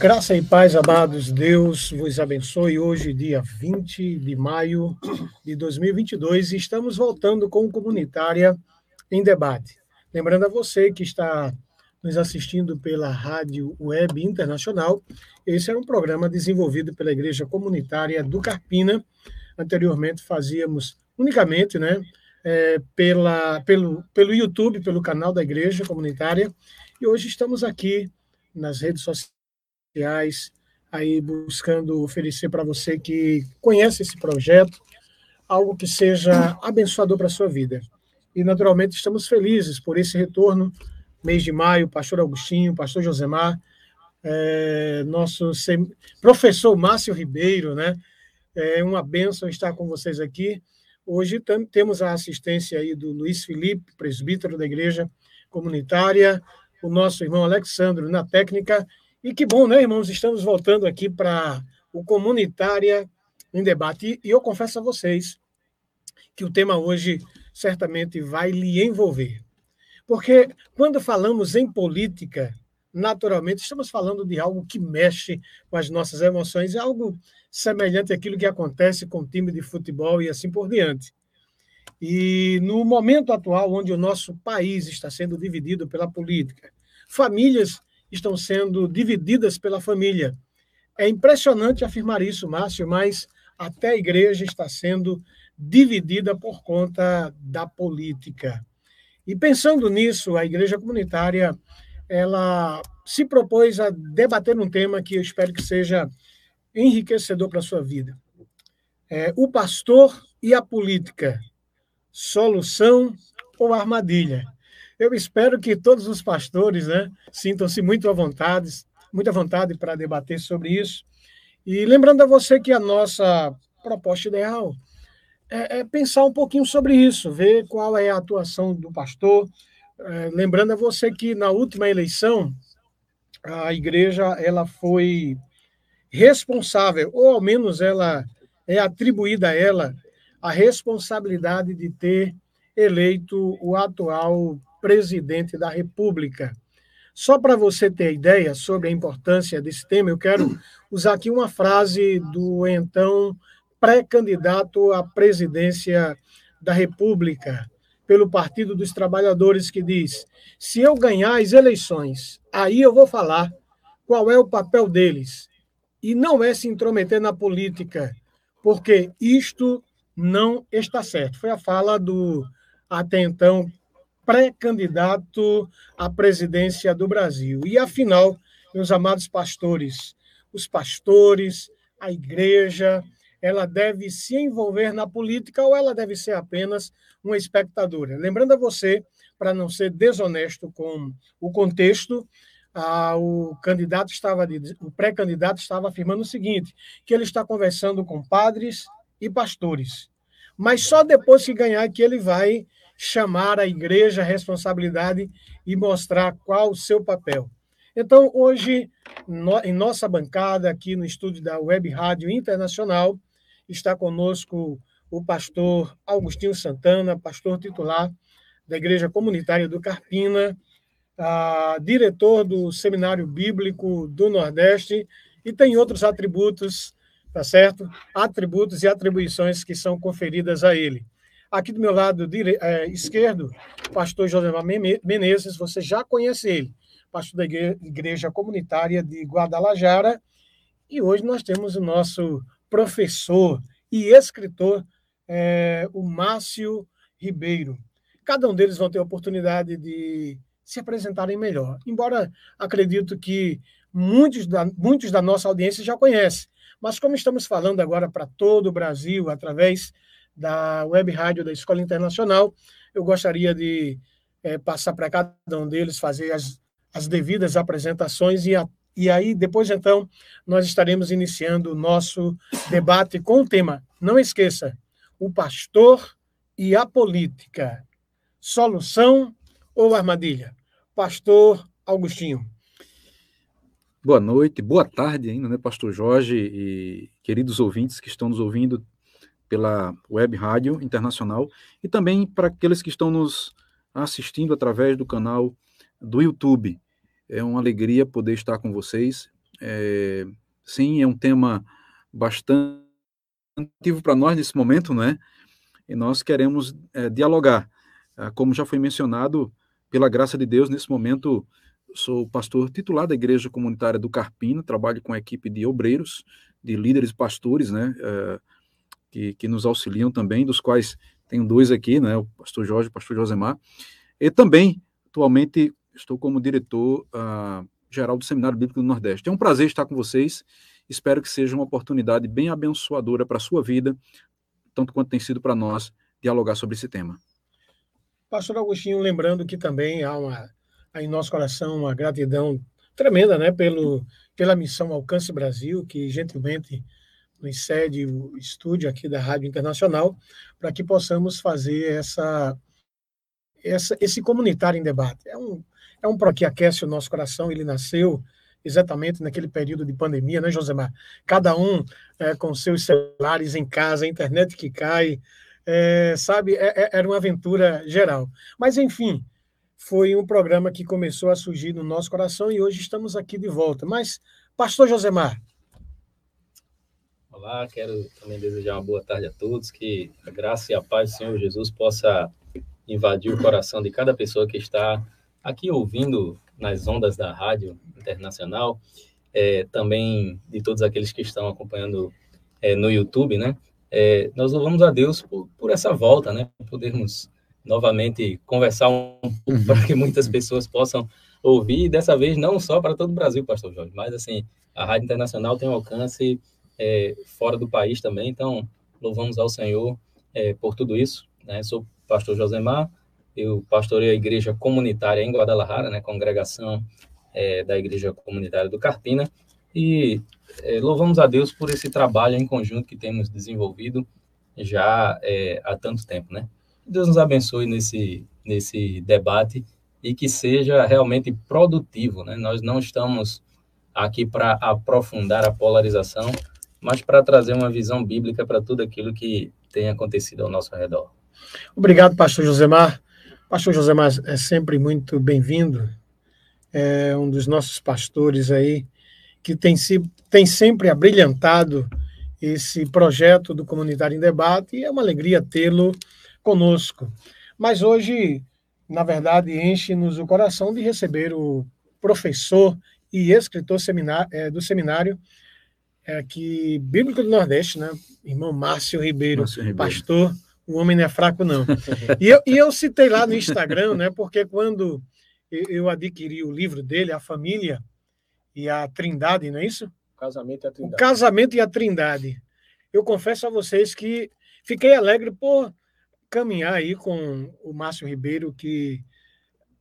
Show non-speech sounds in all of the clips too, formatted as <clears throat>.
Graça e paz, amados, Deus vos abençoe. Hoje, dia 20 de maio de 2022, estamos voltando com Comunitária em Debate. Lembrando a você que está nos assistindo pela Rádio Web Internacional, esse é um programa desenvolvido pela Igreja Comunitária do Carpina. Anteriormente fazíamos unicamente né, é, pela, pelo, pelo YouTube, pelo canal da Igreja Comunitária, e hoje estamos aqui nas redes sociais sociais, aí buscando oferecer para você que conhece esse projeto algo que seja abençoador para a sua vida. E, naturalmente, estamos felizes por esse retorno, mês de maio, pastor Augustinho, pastor Josemar, é, nosso sem... professor Márcio Ribeiro, né? É uma bênção estar com vocês aqui. Hoje temos a assistência aí do Luiz Felipe, presbítero da igreja comunitária, o nosso irmão Alexandro na técnica e que bom, né, irmãos? Estamos voltando aqui para o Comunitária em Debate. E eu confesso a vocês que o tema hoje certamente vai lhe envolver. Porque quando falamos em política, naturalmente estamos falando de algo que mexe com as nossas emoções, é algo semelhante àquilo que acontece com o time de futebol e assim por diante. E no momento atual, onde o nosso país está sendo dividido pela política, famílias estão sendo divididas pela família. É impressionante afirmar isso, Márcio, mas até a igreja está sendo dividida por conta da política. E pensando nisso, a igreja comunitária ela se propôs a debater um tema que eu espero que seja enriquecedor para a sua vida. É, o pastor e a política, solução ou armadilha? Eu espero que todos os pastores né, sintam-se muito à vontade, muita vontade para debater sobre isso. E lembrando a você que a nossa proposta ideal é, é pensar um pouquinho sobre isso, ver qual é a atuação do pastor. É, lembrando a você que na última eleição a igreja ela foi responsável, ou ao menos ela é atribuída a ela a responsabilidade de ter eleito o atual presidente da República. Só para você ter ideia sobre a importância desse tema, eu quero usar aqui uma frase do então pré-candidato à presidência da República pelo Partido dos Trabalhadores, que diz: se eu ganhar as eleições, aí eu vou falar qual é o papel deles. E não é se intrometer na política, porque isto não está certo. Foi a fala do até então pré-candidato à presidência do Brasil. E, afinal, meus amados pastores, os pastores, a igreja, ela deve se envolver na política ou ela deve ser apenas uma espectadora? Lembrando a você, para não ser desonesto com o contexto, ah, o candidato estava, o pré-candidato estava afirmando o seguinte, que ele está conversando com padres e pastores, mas só depois que ganhar que ele vai chamar a igreja à responsabilidade e mostrar qual o seu papel. Então, hoje, no, em nossa bancada, aqui no estúdio da Web Rádio Internacional, está conosco o pastor Augustinho Santana, pastor titular da Igreja Comunitária do Carpina, a, diretor do Seminário Bíblico do Nordeste, e tem outros atributos, tá certo? Atributos e atribuições que são conferidas a ele. Aqui do meu lado dire... é, esquerdo, pastor José Menezes, você já conhece ele, pastor da Igreja Comunitária de Guadalajara. E hoje nós temos o nosso professor e escritor, é, o Márcio Ribeiro. Cada um deles vão ter a oportunidade de se apresentarem melhor. Embora acredito que muitos da, muitos da nossa audiência já conhecem, mas como estamos falando agora para todo o Brasil, através da Web Rádio da Escola Internacional. Eu gostaria de é, passar para cada um deles, fazer as, as devidas apresentações e, a, e aí, depois, então, nós estaremos iniciando o nosso debate com o tema. Não esqueça, o pastor e a política. Solução ou armadilha? Pastor Augustinho. Boa noite, boa tarde ainda, né, Pastor Jorge e queridos ouvintes que estão nos ouvindo pela Web Rádio Internacional e também para aqueles que estão nos assistindo através do canal do YouTube. É uma alegria poder estar com vocês é, sim, é um tema bastante ativo para nós nesse momento, né? E nós queremos é, dialogar. Ah, como já foi mencionado, pela graça de Deus, nesse momento sou pastor titular da Igreja Comunitária do Carpina, trabalho com a equipe de obreiros, de líderes pastores, né? É, que, que nos auxiliam também, dos quais tenho dois aqui, né? O pastor Jorge e o pastor Josemar. E também, atualmente, estou como diretor uh, geral do Seminário Bíblico do Nordeste. É um prazer estar com vocês. Espero que seja uma oportunidade bem abençoadora para a sua vida, tanto quanto tem sido para nós dialogar sobre esse tema. Pastor Agostinho, lembrando que também há uma, há em nosso coração uma gratidão tremenda né, pelo, pela missão Alcance Brasil, que gentilmente nos cede o estúdio aqui da Rádio Internacional, para que possamos fazer essa, essa, esse comunitário em debate. É um, é um pro que aquece o nosso coração, ele nasceu exatamente naquele período de pandemia, né, Josemar? Cada um é, com seus celulares em casa, a internet que cai, é, sabe? É, é, era uma aventura geral. Mas, enfim, foi um programa que começou a surgir no nosso coração e hoje estamos aqui de volta. Mas, Pastor Josemar. Olá, quero também desejar uma boa tarde a todos, que a graça e a paz do Senhor Jesus possa invadir o coração de cada pessoa que está aqui ouvindo nas ondas da Rádio Internacional, é, também de todos aqueles que estão acompanhando é, no YouTube, né? É, nós louvamos a Deus por, por essa volta, né? Podermos novamente conversar um pouco para que muitas pessoas possam ouvir, e dessa vez não só para todo o Brasil, Pastor Jorge, mas assim, a Rádio Internacional tem um alcance é, fora do país também, então louvamos ao Senhor é, por tudo isso, né? Sou pastor Josemar, eu pastorei a igreja comunitária em Guadalajara, né, congregação é, da igreja comunitária do Carpina, e é, louvamos a Deus por esse trabalho em conjunto que temos desenvolvido já é, há tanto tempo, né? Deus nos abençoe nesse, nesse debate e que seja realmente produtivo, né? Nós não estamos aqui para aprofundar a polarização, mas para trazer uma visão bíblica para tudo aquilo que tem acontecido ao nosso redor. Obrigado, pastor Josemar. Pastor Josemar é sempre muito bem-vindo. É um dos nossos pastores aí que tem, se, tem sempre abrilhantado esse projeto do Comunitário em Debate e é uma alegria tê-lo conosco. Mas hoje, na verdade, enche-nos o coração de receber o professor e escritor é, do seminário é, aqui, Bíblico do Nordeste, né? irmão Márcio Ribeiro, Márcio Ribeiro. pastor o homem não é fraco, não. E eu, e eu citei lá no Instagram, né, porque quando eu adquiri o livro dele, A Família e a Trindade, não é isso? O casamento e a Trindade. O casamento e a Trindade. Eu confesso a vocês que fiquei alegre por caminhar aí com o Márcio Ribeiro, que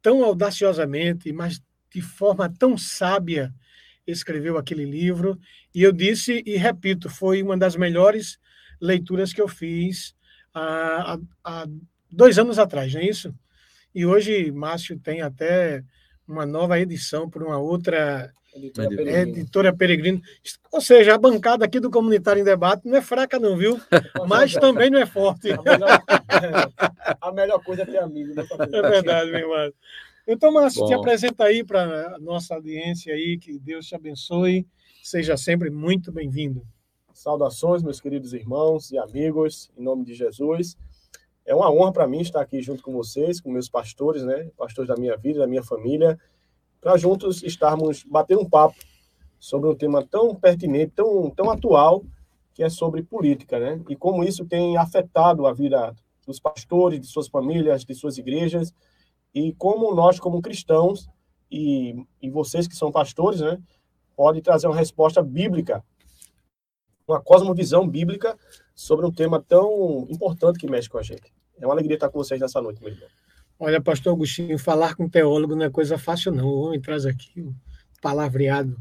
tão audaciosamente, mas de forma tão sábia, escreveu aquele livro. E eu disse e repito, foi uma das melhores leituras que eu fiz há, há dois anos atrás, não é isso? E hoje Márcio tem até uma nova edição por uma outra editora Peregrino. editora Peregrino. Ou seja, a bancada aqui do Comunitário em Debate não é fraca, não, viu? <laughs> Mas também não é forte. A melhor, <laughs> a melhor coisa é ter amigo. Né? É verdade, meu irmão. Então, Márcio, Bom. te apresenta aí para a nossa audiência aí, que Deus te abençoe. Seja sempre muito bem-vindo. Saudações, meus queridos irmãos e amigos, em nome de Jesus. É uma honra para mim estar aqui junto com vocês, com meus pastores, né? Pastores da minha vida, da minha família, para juntos estarmos batendo um papo sobre um tema tão pertinente, tão, tão atual, que é sobre política, né? E como isso tem afetado a vida dos pastores, de suas famílias, de suas igrejas, e como nós, como cristãos, e, e vocês que são pastores, né, pode trazer uma resposta bíblica uma cosmovisão bíblica sobre um tema tão importante que mexe com a gente. É uma alegria estar com vocês nessa noite, meu irmão. Olha, pastor Agostinho, falar com teólogo não é coisa fácil, não. O homem traz aqui um palavreado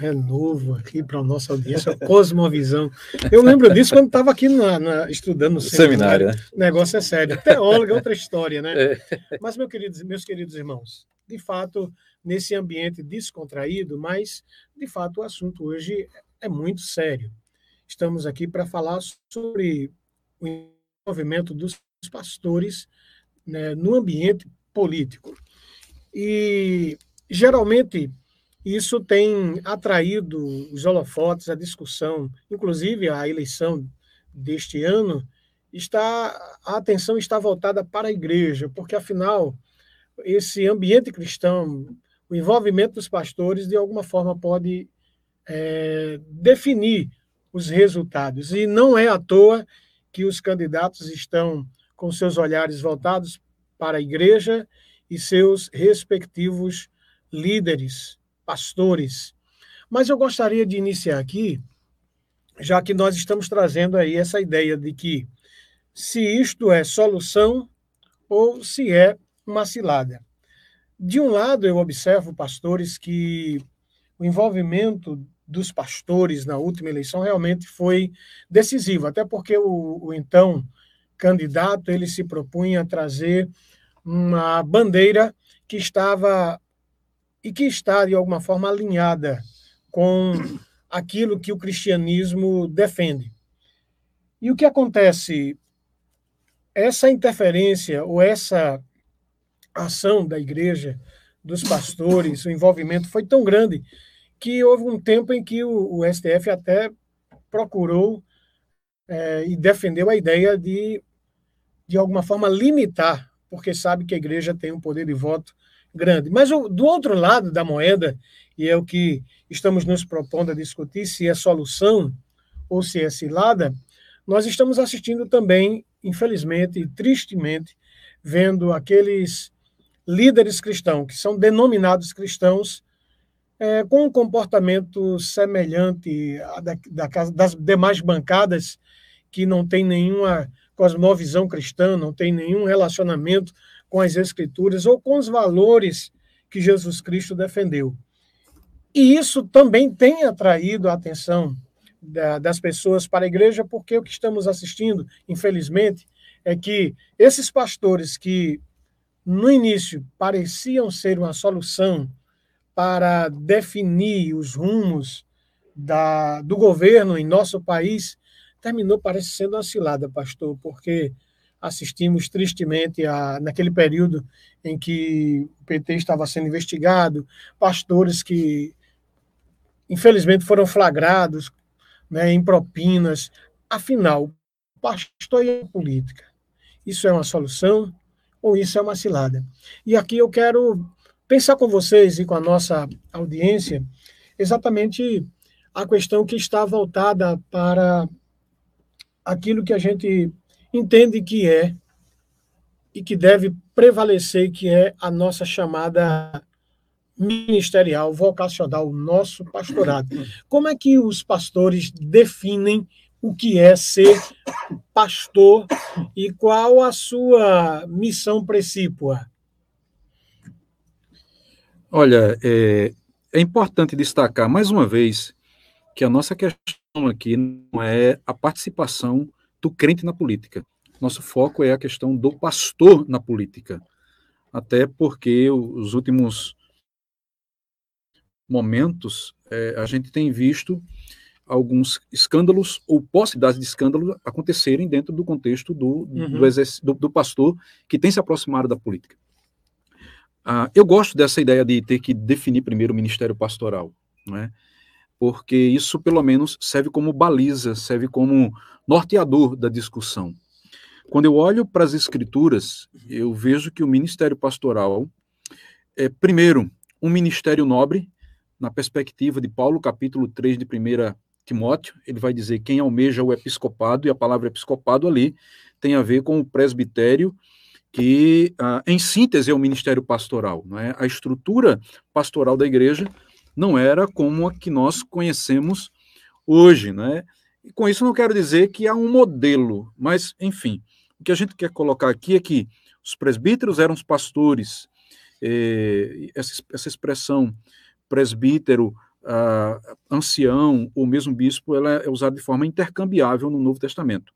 é novo aqui para a nossa audiência, cosmovisão. Eu lembro disso quando estava aqui na, na, estudando no seminário. Né? O negócio é sério. Teólogo é outra história, né? É. Mas, meu queridos, meus queridos irmãos, de fato, nesse ambiente descontraído, mas, de fato, o assunto hoje é muito sério. Estamos aqui para falar sobre o envolvimento dos pastores né, no ambiente político. E, geralmente, Isso tem atraído os holofotes, a discussão, inclusive a eleição deste ano, está a atenção está voltada para a igreja, porque afinal esse ambiente cristão, o envolvimento dos pastores de alguma forma pode é, definir os resultados. E não é à toa que os candidatos estão com seus olhares voltados para a igreja e seus respectivos líderes, pastores. Mas eu gostaria de iniciar aqui, já que nós estamos trazendo aí essa ideia de que se isto é solução ou se é uma cilada. De um lado, eu observo pastores que o envolvimento dos pastores na última eleição realmente foi decisivo, até porque o, o então candidato ele se propunha a trazer uma bandeira que estava e que está de alguma forma alinhada com aquilo que o cristianismo defende. E o que acontece? Essa interferência ou essa ação da igreja, dos pastores, o envolvimento foi tão grande que houve um tempo em que o, o STF até procurou é, e defendeu a ideia de, de alguma forma, limitar porque sabe que a igreja tem um poder de voto grande. Mas do outro lado da moeda, e é o que estamos nos propondo a discutir, se é solução ou se é cilada, nós estamos assistindo também, infelizmente e tristemente, vendo aqueles líderes cristãos, que são denominados cristãos, é, com um comportamento semelhante da, da, das demais bancadas, que não tem nenhuma cosmovisão cristã, não tem nenhum relacionamento com as Escrituras ou com os valores que Jesus Cristo defendeu. E isso também tem atraído a atenção da, das pessoas para a igreja, porque o que estamos assistindo, infelizmente, é que esses pastores que no início pareciam ser uma solução para definir os rumos da, do governo em nosso país, terminou parecendo uma cilada, pastor, porque assistimos tristemente a, naquele período em que o PT estava sendo investigado, pastores que infelizmente foram flagrados né, em propinas. Afinal, pastor e política, isso é uma solução ou isso é uma cilada? E aqui eu quero pensar com vocês e com a nossa audiência exatamente a questão que está voltada para aquilo que a gente entende que é e que deve prevalecer, que é a nossa chamada ministerial, vocacional, o nosso pastorado. Como é que os pastores definem o que é ser pastor e qual a sua missão precípua? Olha, é, é importante destacar mais uma vez que a nossa questão aqui não é a participação do crente na política. Nosso foco é a questão do pastor na política. Até porque os últimos momentos é, a gente tem visto alguns escândalos ou possibilidades de escândalos acontecerem dentro do contexto do, uhum. do, do, pastor que tem se aproximado da política. Ah, eu gosto dessa ideia de ter que definir primeiro o ministério pastoral. Não é? Porque isso pelo menos serve como baliza, serve como norteador da discussão. Quando eu olho para as escrituras, eu vejo que o ministério pastoral é, primeiro, um ministério nobre, na perspectiva de Paulo, capítulo 3 de 1 Timóteo, ele vai dizer quem almeja o episcopado, e a palavra episcopado ali tem a ver com o presbitério, que, ah, em síntese, é o ministério pastoral. Não é? A estrutura pastoral da igreja não era como a que nós conhecemos hoje, né? E com isso não quero dizer que há um modelo, mas, enfim, o que a gente quer colocar aqui é que os presbíteros eram os pastores, eh, essa, essa, expressão presbítero, ancião ou mesmo bispo, ela é usada de forma intercambiável no Novo Testamento.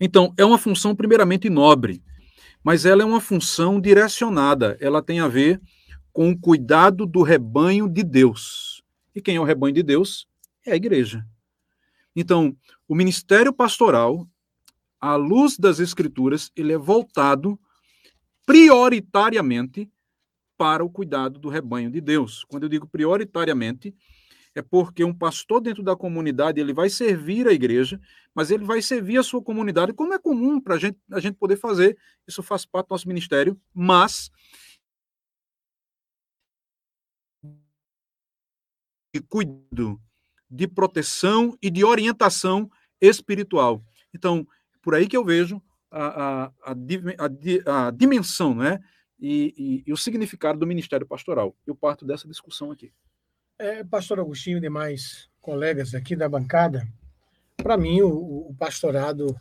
Então, é uma função primeiramente nobre, mas ela é uma função direcionada, ela tem a ver com o cuidado do rebanho de Deus. E quem é o rebanho de Deus? É a igreja. Então, o ministério pastoral, à luz das escrituras, ele é voltado prioritariamente para o cuidado do rebanho de Deus. Quando eu digo prioritariamente, é porque um pastor dentro da comunidade ele vai servir a igreja, mas ele vai servir a sua comunidade, como é comum para gente, a gente poder fazer. Isso faz parte do nosso ministério, mas de cuidado, de proteção e de orientação espiritual. Então, por aí que eu vejo a, a, a, a dimensão né? E, e, e, o significado do ministério pastoral. Eu parto dessa discussão aqui. É, pastor Agostinho e demais colegas aqui da bancada, para mim o, o pastorado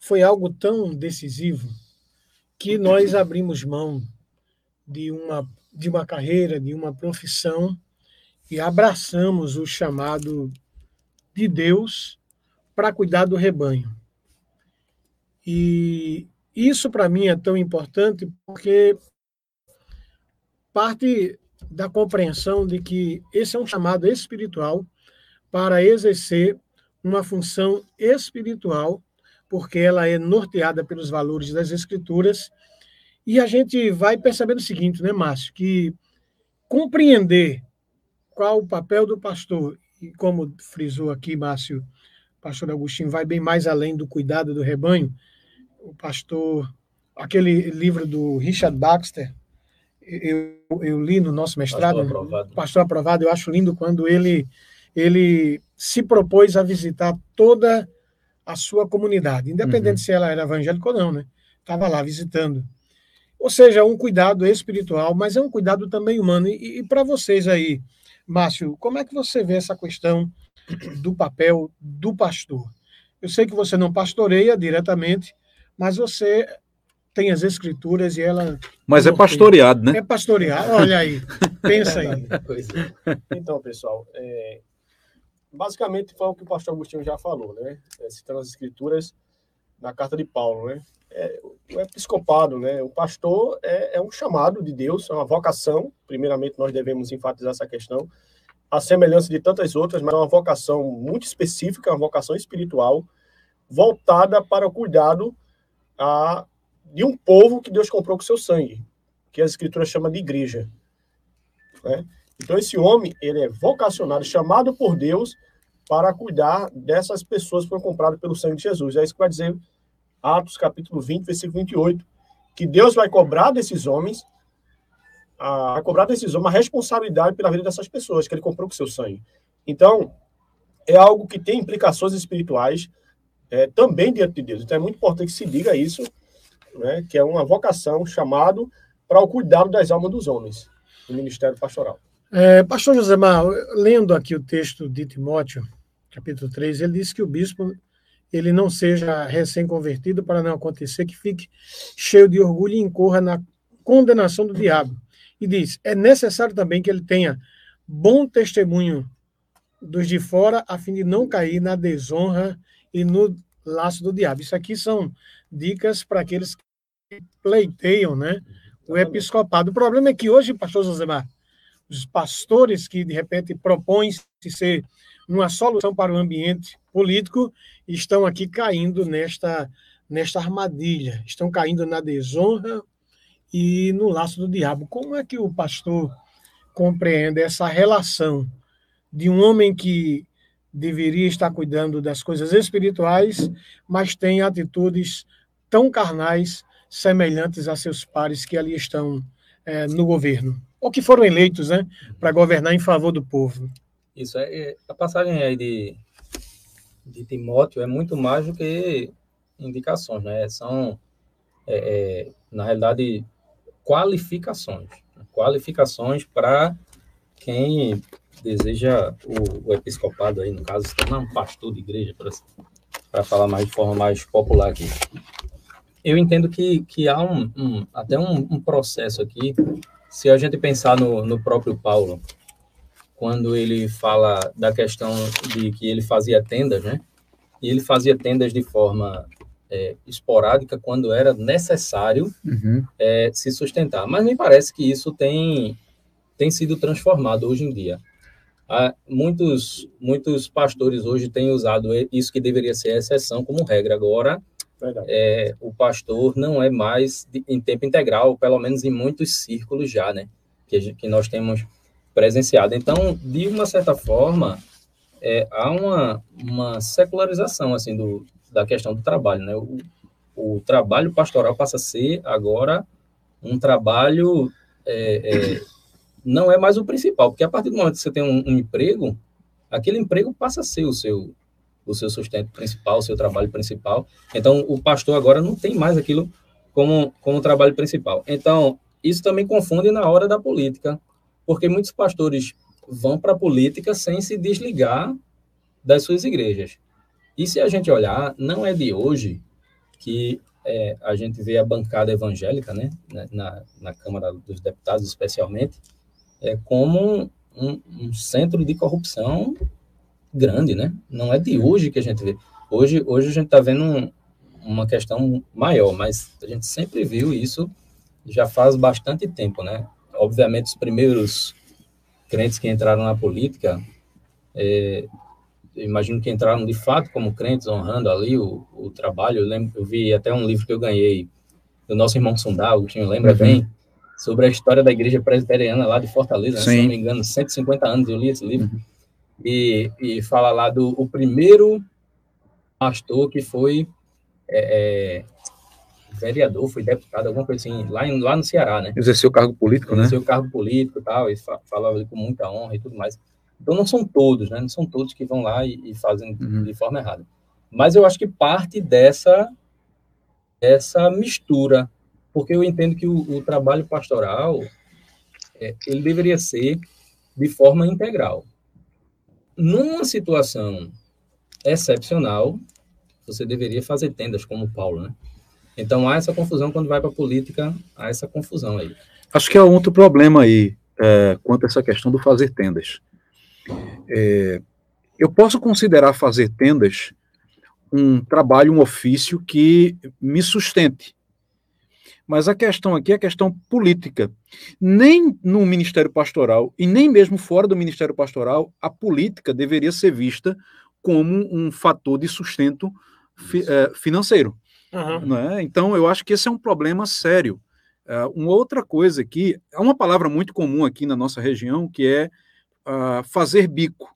foi algo tão decisivo que nós abrimos mão de uma, de uma carreira, de uma profissão e abraçamos o chamado de Deus para cuidar do rebanho. E isso para mim é tão importante porque parte da compreensão de que esse é um chamado espiritual para exercer uma função espiritual, porque ela é norteada pelos valores das escrituras. E a gente vai percebendo o seguinte, né, Márcio, que compreender qual o papel do pastor, e como frisou aqui, Márcio, o pastor Agostinho vai bem mais além do cuidado do rebanho. O pastor, aquele livro do Richard Baxter, eu, eu li no nosso mestrado, pastor aprovado. pastor aprovado, eu acho lindo quando ele, ele se propôs a visitar toda a sua comunidade, independente uhum. se ela era evangélica ou não, né? Estava lá visitando. Ou seja, um cuidado espiritual, mas é um cuidado também humano. E, e para vocês aí, Márcio, como é que você vê essa questão do papel do pastor? Eu sei que você não pastoreia diretamente, mas você tem as escrituras e ela. Mas é pastoreado, né? É pastoreado, olha aí, pensa aí. <laughs> É. Então, pessoal, é, basicamente foi o que o pastor Agostinho já falou, né? É, citando as escrituras na carta de Paulo, né? É, o episcopado, né? O pastor é, é, um chamado de Deus, é uma vocação. Primeiramente, nós devemos enfatizar essa questão. A semelhança de tantas outras, mas é uma vocação muito específica, uma vocação espiritual, voltada para o cuidado a, de um povo que Deus comprou com seu sangue, que a Escritura chama de igreja. Né? Então, esse homem, ele é vocacionado, chamado por Deus para cuidar dessas pessoas que foram compradas pelo sangue de Jesus. É isso que vai dizer Atos capítulo 20, versículo 28, que Deus vai cobrar desses homens, a, vai cobrar desses homens a responsabilidade pela vida dessas pessoas que ele comprou com seu sangue. Então, é algo que tem implicações espirituais é, também diante de Deus. Então, é muito importante que se diga isso, né, que é uma vocação, chamado para o cuidado das almas dos homens, no ministério pastoral. É, Pastor Josemar, lendo aqui o texto de Timóteo, capítulo 3, ele diz que o bispo ele não seja recém-convertido, para não acontecer que fique cheio de orgulho e incorra na condenação do diabo. E diz: é necessário também que ele tenha bom testemunho dos de fora, a fim de não cair na desonra e no laço do diabo. Isso aqui são dicas para aqueles que pleiteiam né, o episcopado. O problema é que hoje, pastor Josemar, os pastores que de repente propõem-se ser uma solução para o ambiente político estão aqui caindo nesta, nesta armadilha, estão caindo na desonra e no laço do diabo. Como é que o pastor compreende essa relação de um homem que deveria estar cuidando das coisas espirituais, mas tem atitudes tão carnais semelhantes a seus pares que ali estão é, no governo, ou que foram eleitos né, para governar em favor do povo? Isso, é, é, a passagem aí de, de Timóteo é muito mais do que indicações, né? São, é, é, na realidade, qualificações. Qualificações para quem deseja o, o, episcopado aí, no caso, se tornar um pastor de igreja, para falar mais de forma mais popular aqui. Eu entendo que, que há um, um até um, um, processo aqui, se a gente pensar no, no próprio Paulo, quando ele fala da questão de que ele fazia tendas, né? E ele fazia tendas de forma é, esporádica quando era necessário uhum. é, se sustentar. Mas me parece que isso tem, tem sido transformado hoje em dia. Há muitos, muitos pastores hoje têm usado isso que deveria ser exceção como regra. Agora, é, o pastor não é mais de, em tempo integral, pelo menos em muitos círculos já, né? que, que nós temos presenciado. Então, de uma certa forma, é, há uma, uma secularização assim do, da questão do trabalho, né? O, o trabalho pastoral passa a ser agora um trabalho é, é, não é mais o principal, porque a partir do momento que você tem um, um, emprego, aquele emprego passa a ser o seu o seu sustento principal, o seu trabalho principal. Então, o pastor agora não tem mais aquilo como como trabalho principal. Então, isso também confunde na hora da política, porque muitos pastores vão para a política sem se desligar das suas igrejas. E se a gente olhar, não é de hoje que é, a gente vê a bancada evangélica, né, na, na Câmara dos Deputados especialmente, é, como um, um, centro de corrupção grande, né? Não é de hoje que a gente vê. Hoje, hoje a gente está vendo um, uma questão maior, mas a gente sempre viu isso já faz bastante tempo, né? Obviamente, os primeiros crentes que entraram na política, é, imagino que entraram de fato como crentes, honrando ali o, o trabalho. Eu, lembro, eu vi até um livro que eu ganhei do nosso irmão Sundar, o Tinho lembra uhum. bem, sobre a história da igreja presbiteriana lá de Fortaleza, né? se não me engano, 150 anos eu li esse livro. Uhum. E, e fala lá do o primeiro pastor que foi é, é, vereador, foi deputado, alguma coisa assim, lá, em, lá no Ceará, né? Exerceu cargo político, Exerceu né? Exerceu cargo político e tal, e falava com muita honra e tudo mais. Então não são todos, né? Não são todos que vão lá e, e fazem uhum. de forma errada. Mas eu acho que parte dessa essa mistura, porque eu entendo que o, o trabalho pastoral é, ele deveria ser de forma integral. Numa situação excepcional, você deveria fazer tendas como Paulo, né? Então há essa confusão quando vai para a política, há essa confusão aí. Acho que há outro problema aí é, quanto a essa questão do fazer tendas. É, eu posso considerar fazer tendas um trabalho, um ofício que me sustente. Mas a questão aqui é a questão política. Nem no Ministério Pastoral e nem mesmo fora do Ministério Pastoral, a política deveria ser vista como um fator de sustento fi, é, financeiro. Uhum. Né? Então, eu acho que esse é um problema sério. Uh, uma outra coisa aqui, há uma palavra muito comum aqui na nossa região, que é uh, fazer bico.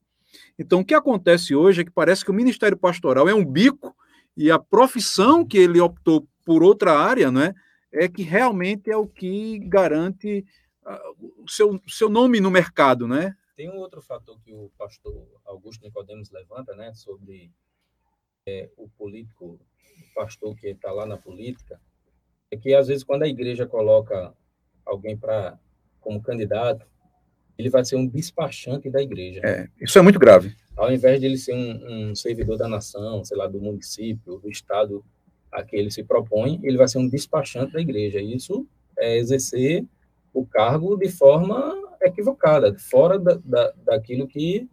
Então, o que acontece hoje é que parece que o Ministério Pastoral é um bico e a profissão que ele optou por outra área, né, é que realmente é o que garante uh, o seu, seu nome no mercado, né? Tem um outro fator que o pastor Augusto Nicodemos levanta, né, sobre é, o político pastor que está lá na política, é que às vezes quando a igreja coloca alguém para como candidato, ele vai ser um despachante da igreja. É, isso é muito grave. Ao invés de ele ser um, um, servidor da nação, sei lá, do município, do estado a que ele se propõe, ele vai ser um despachante da igreja. Isso é exercer o cargo de forma equivocada, fora da, da, daquilo que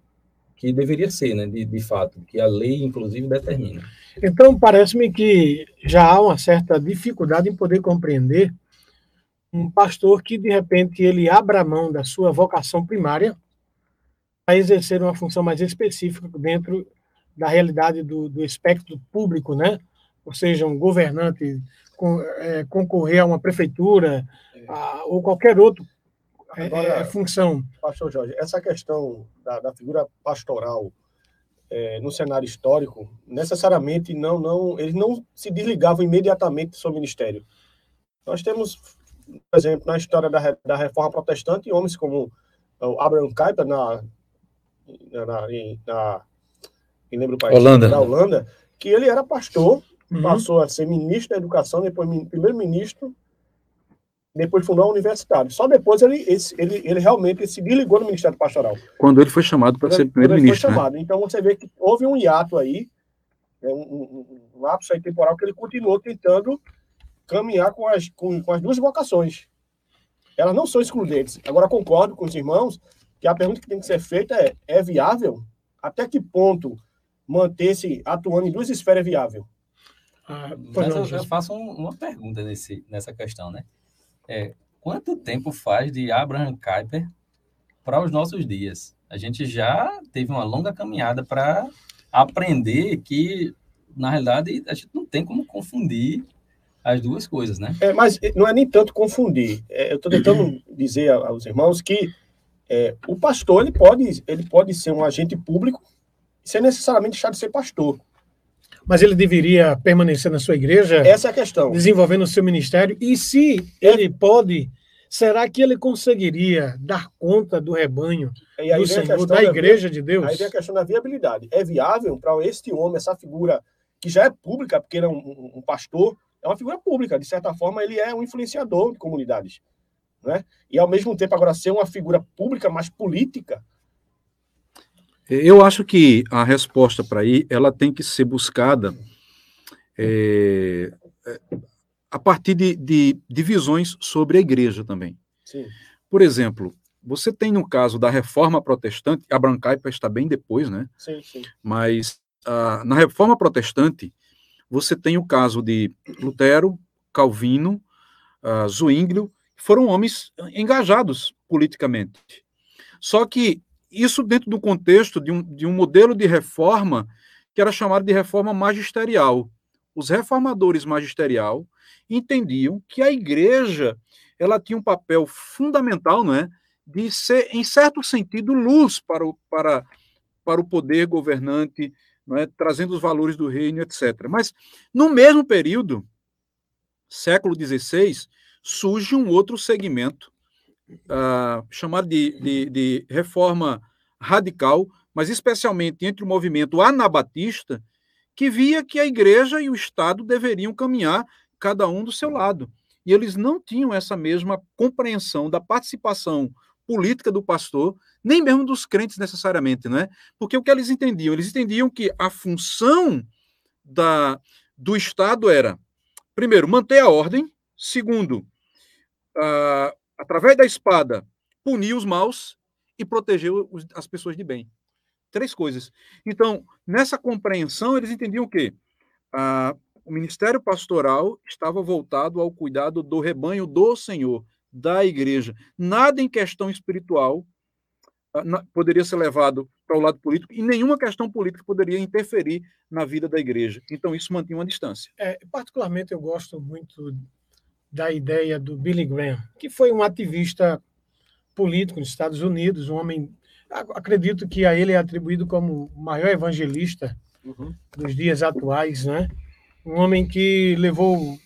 que deveria ser, né, de, de fato, que a lei, inclusive, determina. Então, parece-me que já há uma certa dificuldade em poder compreender um pastor que, de repente, ele abra mão da sua vocação primária a exercer uma função mais específica dentro da realidade do, do espectro público, né? Ou seja, um governante com, é, concorrer a uma prefeitura a, ou qualquer outro Agora, é, função. Pastor Jorge, essa questão da, da figura pastoral é, no cenário histórico, necessariamente não, não, eles não se desligavam imediatamente do seu ministério. Nós temos, por exemplo, na história da, da reforma protestante, homens como o Abraham Kuyper na, na, na, na, lembro o país, Holanda. na Holanda, que ele era pastor, uhum. passou a ser ministro da educação, depois primeiro-ministro depois fundou a universidade. Só depois ele, ele, ele realmente se desligou do Ministério Pastoral. Quando ele foi chamado para ser primeiro-ministro. Né? chamado. Então você vê que houve um hiato aí, né, um, um, um lapso aí temporal que ele continuou tentando caminhar com as, com, com as duas vocações. Elas não são excludentes. Agora, concordo com os irmãos que a pergunta que tem que ser feita é: é viável? Até que ponto manter-se atuando em duas esferas é viável? Ah, Mas eu, eu faço um, uma pergunta nesse, nessa questão, né? É, quanto tempo faz de Abraham Kuyper para os nossos dias? A gente já teve uma longa caminhada para aprender que, na realidade, a gente não tem como confundir as duas coisas, né? É, mas não é nem tanto confundir. É, eu estou tentando <clears throat> dizer aos irmãos que é, o pastor ele pode, ele pode ser um agente público sem necessariamente deixar de ser pastor. Mas ele deveria permanecer na sua igreja? Essa é a questão. Desenvolvendo o seu ministério. E se ele pode, será que ele conseguiria dar conta do rebanho do Senhor, da igreja da, de Deus? Aí vem a questão da viabilidade. É viável para este homem, essa figura que já é pública, porque ele é um, um pastor, é uma figura pública, de certa forma, ele é um influenciador de comunidades. Né? E, ao mesmo tempo, agora ser uma figura pública, mas política. Eu acho que a resposta para aí ela tem que ser buscada é, a partir de, de, de, visões sobre a igreja também. Sim. Por exemplo, você tem no caso da reforma protestante, a Brancaipa está bem depois, né? Sim, sim. Mas uh, na reforma protestante, você tem o caso de Lutero, Calvino, uh, Zwinglio, que foram homens engajados politicamente. Só que isso dentro do contexto de um, de um modelo de reforma que era chamado de reforma magisterial. Os reformadores magisterial entendiam que a igreja ela tinha um papel fundamental, não é, de ser, em certo sentido, luz para o, para, para o poder governante é? trazendo os valores do reino, etc. Mas, no mesmo período, século XVI, surge um outro segmento, uh, chamado de, de, de reforma radical, mas especialmente entre o movimento anabatista, que via que a igreja e o Estado deveriam caminhar cada um do seu lado. E eles não tinham essa mesma compreensão da participação política do pastor, nem mesmo dos crentes necessariamente, não é? Porque o que eles entendiam? Eles entendiam que a função da, do Estado era, primeiro, manter a ordem, segundo, uh, através da espada, punir os maus e proteger os, as pessoas de bem. Três coisas. Então, nessa compreensão, eles entendiam o quê? Uh, o ministério pastoral estava voltado ao cuidado do rebanho do Senhor da igreja. Nada em questão espiritual ah, poderia ser levado para o lado político e nenhuma questão política poderia interferir na vida da igreja. Então, isso mantinha uma distância. É, particularmente, eu gosto muito da ideia do Billy Graham, que foi um ativista político nos Estados Unidos, um homem. Acredito que a ele é atribuído como o maior evangelista uhum. dos dias atuais, né? Um homem que levou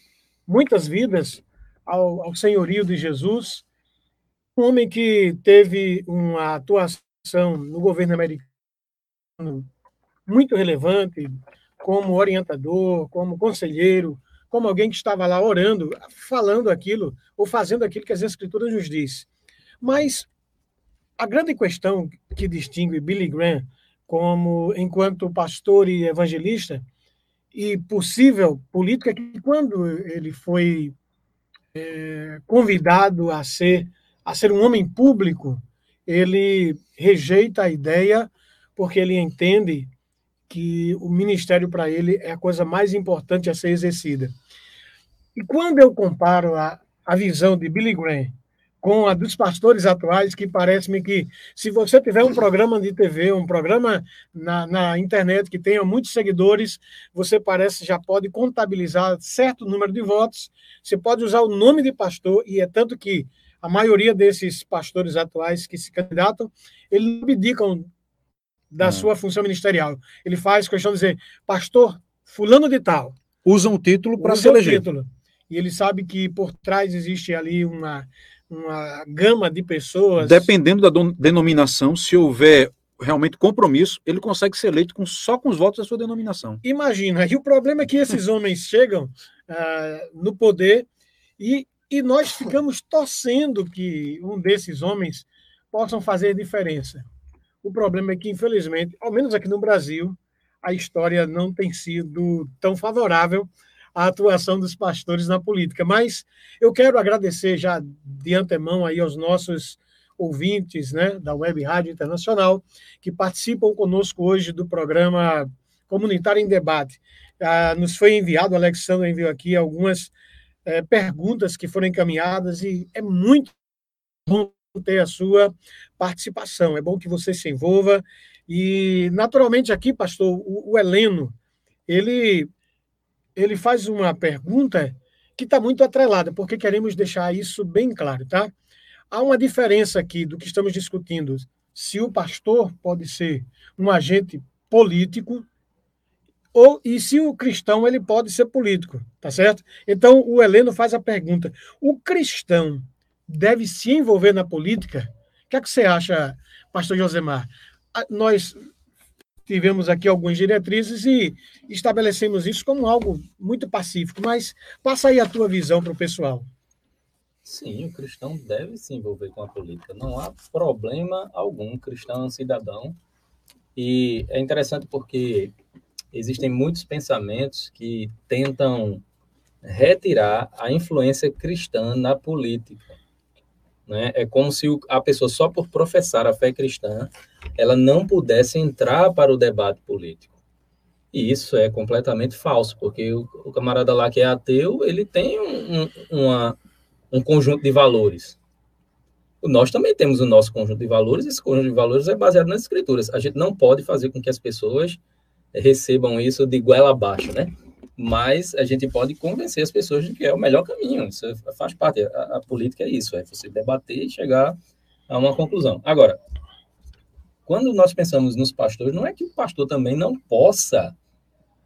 muitas vidas ao, ao senhorio de Jesus, um homem que teve uma atuação no governo americano muito relevante, como orientador, como conselheiro, como alguém que estava lá orando, falando aquilo, ou fazendo aquilo que as Escrituras nos diz. Mas a grande questão que distingue Billy Graham como enquanto pastor e evangelista e possível político é que quando ele foi é, convidado a ser a ser um homem público, ele rejeita a ideia porque ele entende que o ministério para ele é a coisa mais importante a ser exercida. E quando eu comparo a, a visão de Billy Graham com a dos pastores atuais, que parece-me que se você tiver um programa de TV, um programa na, na, internet que tenha muitos seguidores, você parece já pode contabilizar certo número de votos, você pode usar o nome de pastor, e é tanto que a maioria desses pastores atuais que se candidatam, eles não abdicam da é. sua função ministerial. Ele faz questão de dizer, pastor fulano de tal. Usa um título para se eleger. Título. E ele sabe que por trás existe ali uma uma gama de pessoas. Dependendo da denominação, se houver realmente compromisso, ele consegue ser eleito com, só com os votos da sua denominação. Imagina, e o problema é que esses homens chegam uh, no poder e, e nós ficamos torcendo que um desses homens possam fazer diferença. O problema é que, infelizmente, ao menos aqui no Brasil, a história não tem sido tão favorável a atuação dos pastores na política. Mas eu quero agradecer já de antemão aí aos nossos ouvintes né, da Web Rádio Internacional que participam conosco hoje do programa Comunitário em Debate. Ah, nos foi enviado, o Alexandre enviou aqui algumas eh, perguntas que foram encaminhadas e é muito bom ter a sua participação. É bom que você se envolva. E, naturalmente, aqui, pastor, o, o Heleno, ele ele faz uma pergunta que está muito atrelada, porque queremos deixar isso bem claro, tá? Há uma diferença aqui do que estamos discutindo, se o pastor pode ser um agente político ou e se o cristão ele pode ser político, tá certo? Então o Heleno faz a pergunta: o cristão deve se envolver na política? O que é que você acha, Pastor Josemar? Nós tivemos aqui algumas diretrizes e estabelecemos isso como algo muito pacífico, mas passa aí a tua visão para o pessoal. Sim, o cristão deve se envolver com a política. Não há problema algum. Cristão é um cidadão. E é interessante porque existem muitos pensamentos que tentam retirar a influência cristã na política. Né? É como se a pessoa, só por professar a fé cristã, ela não pudesse entrar para o debate político. E isso é completamente falso, porque o, o camarada lá que é ateu, ele tem um, um, uma, um conjunto de valores. Nós também temos o nosso conjunto de valores, e esse conjunto de valores é baseado nas escrituras. A gente não pode fazer com que as pessoas recebam isso de goela abaixo, né? Mas a gente pode convencer as pessoas de que é o melhor caminho. Isso faz parte. A, a, política é isso, é você debater e chegar a uma conclusão. Agora, quando nós pensamos nos pastores, não é que o pastor também não possa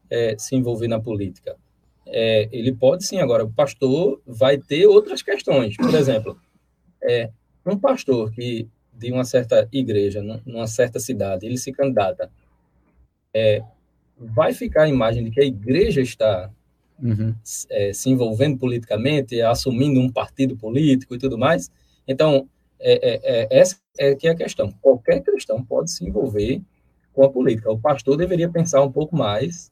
é, se envolver na política. É, ele pode sim. Agora, o pastor vai ter outras questões. Por exemplo, é, um pastor que de uma certa igreja, numa certa cidade, ele se candidata. Vai ficar a imagem de que a igreja está uhum. é, se envolvendo politicamente, assumindo um partido político e tudo mais. Então, é, é, é, essa é que é a questão. Qualquer cristão pode se envolver com a política. O pastor deveria pensar um pouco mais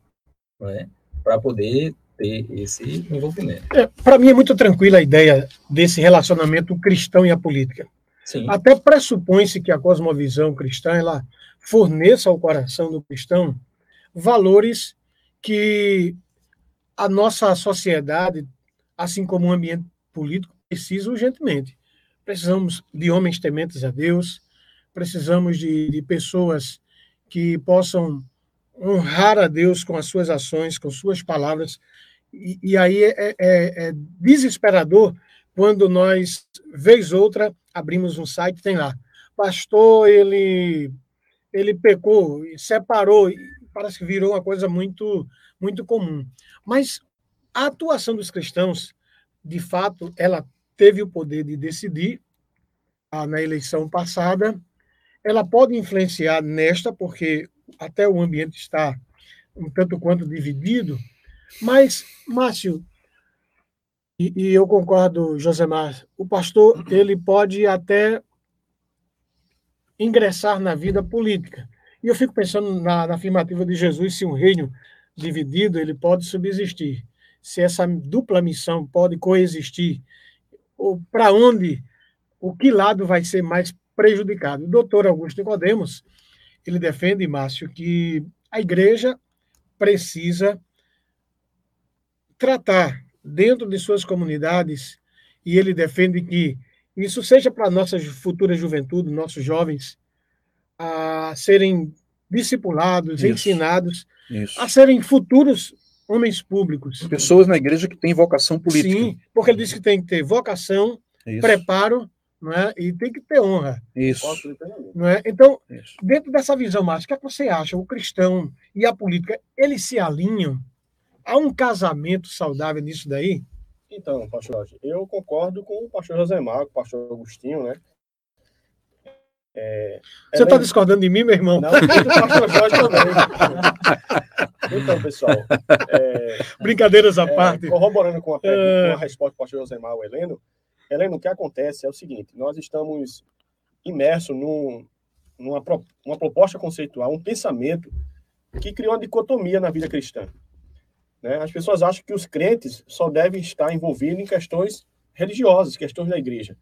né, para poder ter esse envolvimento. É, para mim é muito tranquila a ideia desse relacionamento cristão e a política. Sim. Até pressupõe-se que a cosmovisão cristã ela forneça ao coração do cristão valores que a nossa sociedade, assim como o ambiente político, precisa urgentemente. Precisamos de homens tementes a Deus, precisamos de, de pessoas que possam honrar a Deus com as suas ações, com suas palavras. E, e aí é, é, é, desesperador quando nós, vez outra, abrimos um site, tem lá, pastor, ele, ele pecou, separou, parece que virou uma coisa muito, muito comum. Mas a atuação dos cristãos, de fato, ela teve o poder de decidir ah, na eleição passada. Ela pode influenciar nesta, porque até o ambiente está um tanto quanto dividido. Mas, Márcio, e, e eu concordo, Josemar, o pastor ele pode até ingressar na vida política. E eu fico pensando na, na afirmativa de Jesus, se um reino dividido ele pode subsistir, se essa dupla missão pode coexistir, ou para onde, o que lado vai ser mais prejudicado. O doutor Augusto Nicodemos, ele defende, Márcio, que a igreja precisa tratar dentro de suas comunidades, e ele defende que isso seja para a nossa futura juventude, nossos jovens, a serem discipulados, isso, ensinados, isso. a serem futuros homens públicos. Pessoas na igreja que têm vocação política. Sim, porque ele disse que tem que ter vocação, isso. preparo, não é? e tem que ter honra. Isso. Não é? Então, Isso. dentro dessa visão, Márcio, o que, é que você acha? O cristão e a política, eles se alinham? Há um casamento saudável nisso daí? Então, pastor Jorge, eu concordo com o pastor José Marco, o pastor Agostinho, né? É, Você está é discordando de mim, meu irmão? Não, do pastor Jorge também. <laughs> então, pessoal. É, Brincadeiras à é, parte. Corroborando com a, pergunta, com a resposta do pastor Josemar o Heleno, Heleno, o que acontece é o seguinte: nós estamos imersos num, numa uma proposta conceitual, um pensamento que criou uma dicotomia na vida cristã. Né? As pessoas acham que os crentes só devem estar envolvidos em questões religiosas, questões da igreja.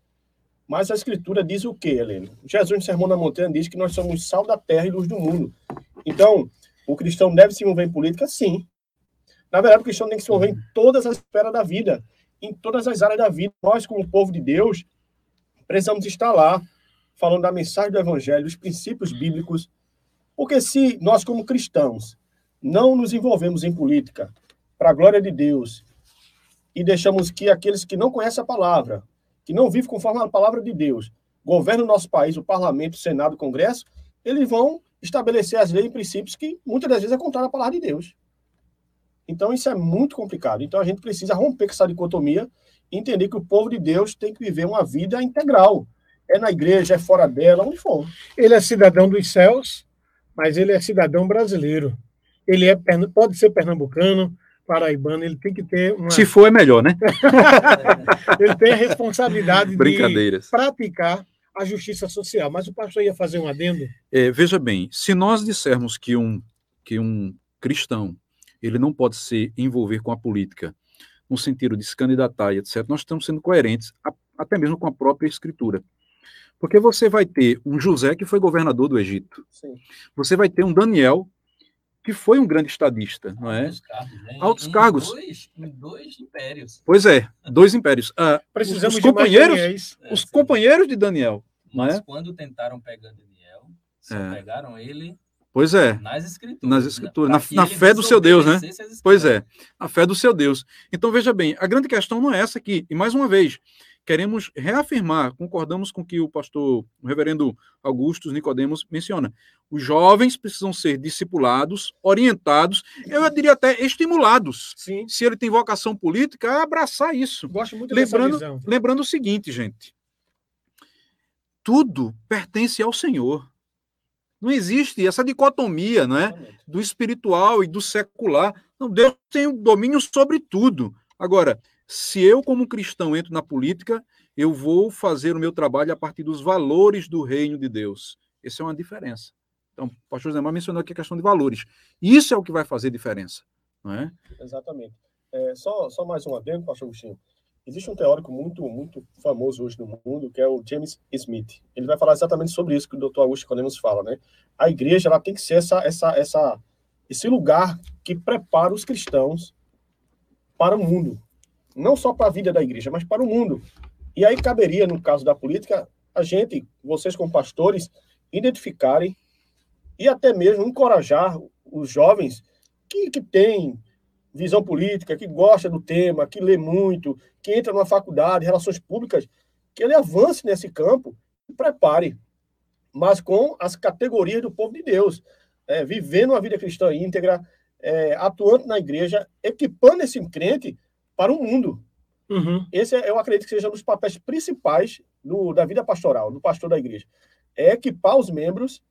Mas a Escritura diz o quê, Helena? Jesus, no Sermão da Montanha, diz que nós somos sal da terra e luz do mundo. Então, o cristão deve se envolver em política? Sim. Na verdade, o cristão tem que se envolver em todas as esferas da vida, em todas as áreas da vida. Nós, como povo de Deus, precisamos estar lá, falando da mensagem do Evangelho, dos princípios bíblicos. Porque se nós, como cristãos, não nos envolvemos em política, para a glória de Deus, e deixamos que aqueles que não conhecem a palavra, que não vivem conforme a palavra de Deus, governam o nosso país, o parlamento, o senado, o congresso, eles vão estabelecer as leis e princípios que muitas das vezes é contrário à palavra de Deus. Então isso é muito complicado. Então a gente precisa romper com essa dicotomia e entender que o povo de Deus tem que viver uma vida integral. É na igreja, é fora dela, onde for. Ele é cidadão dos céus, mas ele é cidadão brasileiro. Ele é, pode ser pernambucano, paraibano, ele tem que ter uma. Se for, é melhor, né? <laughs> ele tem a responsabilidade de praticar a justiça social. Mas o pastor ia fazer um adendo? É, veja bem, se nós dissermos que um, que um cristão ele não pode se envolver com a política no sentido de se candidatar e etc., nós estamos sendo coerentes, até mesmo com a própria escritura. Porque você vai ter um José que foi governador do Egito. Sim. Você vai ter um Daniel que foi um grande estadista, não é? Altos cargos. Né? Altos em cargos. Dois, em dois impérios. Pois é, dois impérios. Ah, Precisamos os, companheiros, os companheiros de Daniel mas é? quando tentaram pegar Daniel, só é. pegaram ele Pois é. Nas escrituras. Nas escrituras. Na, na fé do seu Deus, né? Pois é. A fé do seu Deus. Então, veja bem, a grande questão não é essa aqui. E, mais uma vez, queremos reafirmar, concordamos com o que o pastor, o reverendo Augustus Nicodemos menciona. Os jovens precisam ser discipulados, orientados, eu diria até estimulados. Sim. Se ele tem vocação política, a abraçar isso. Gosto muito lembrando, dessa visão. Lembrando o seguinte, gente tudo pertence ao Senhor. Não existe essa dicotomia não é? do espiritual e do secular. Não, Deus tem o domínio sobre tudo. Agora, se eu, como cristão, entro na política, eu vou fazer o meu trabalho a partir dos valores do reino de Deus. Essa é uma diferença. Então, o pastor Zé mencionou aqui a questão de valores. Isso é o que vai fazer diferença. Não é? Exatamente. É, só, só mais um adendo, pastor Agostinho. Existe um teórico muito, muito famoso hoje no mundo, que é o James Smith. Ele vai falar exatamente sobre isso que o Dr. Augusto Conemos fala, né? A igreja, ela tem que ser essa, essa, essa, esse lugar que prepara os cristãos para o mundo. Não só para a vida da igreja, mas para o mundo. E aí caberia, no caso da política, a gente, vocês como pastores, identificarem e até mesmo encorajar os jovens que, que têm visão política, que gosta do tema, que lê muito, que entra numa faculdade, relações públicas, que ele avance nesse campo e prepare, mas com as categorias do povo de Deus, é, vivendo uma vida cristã íntegra, é, atuando na igreja, equipando esse crente para o mundo. Uhum. Esse, é, eu acredito que seja um dos papéis principais do, da vida pastoral, do pastor da igreja. É equipar os membros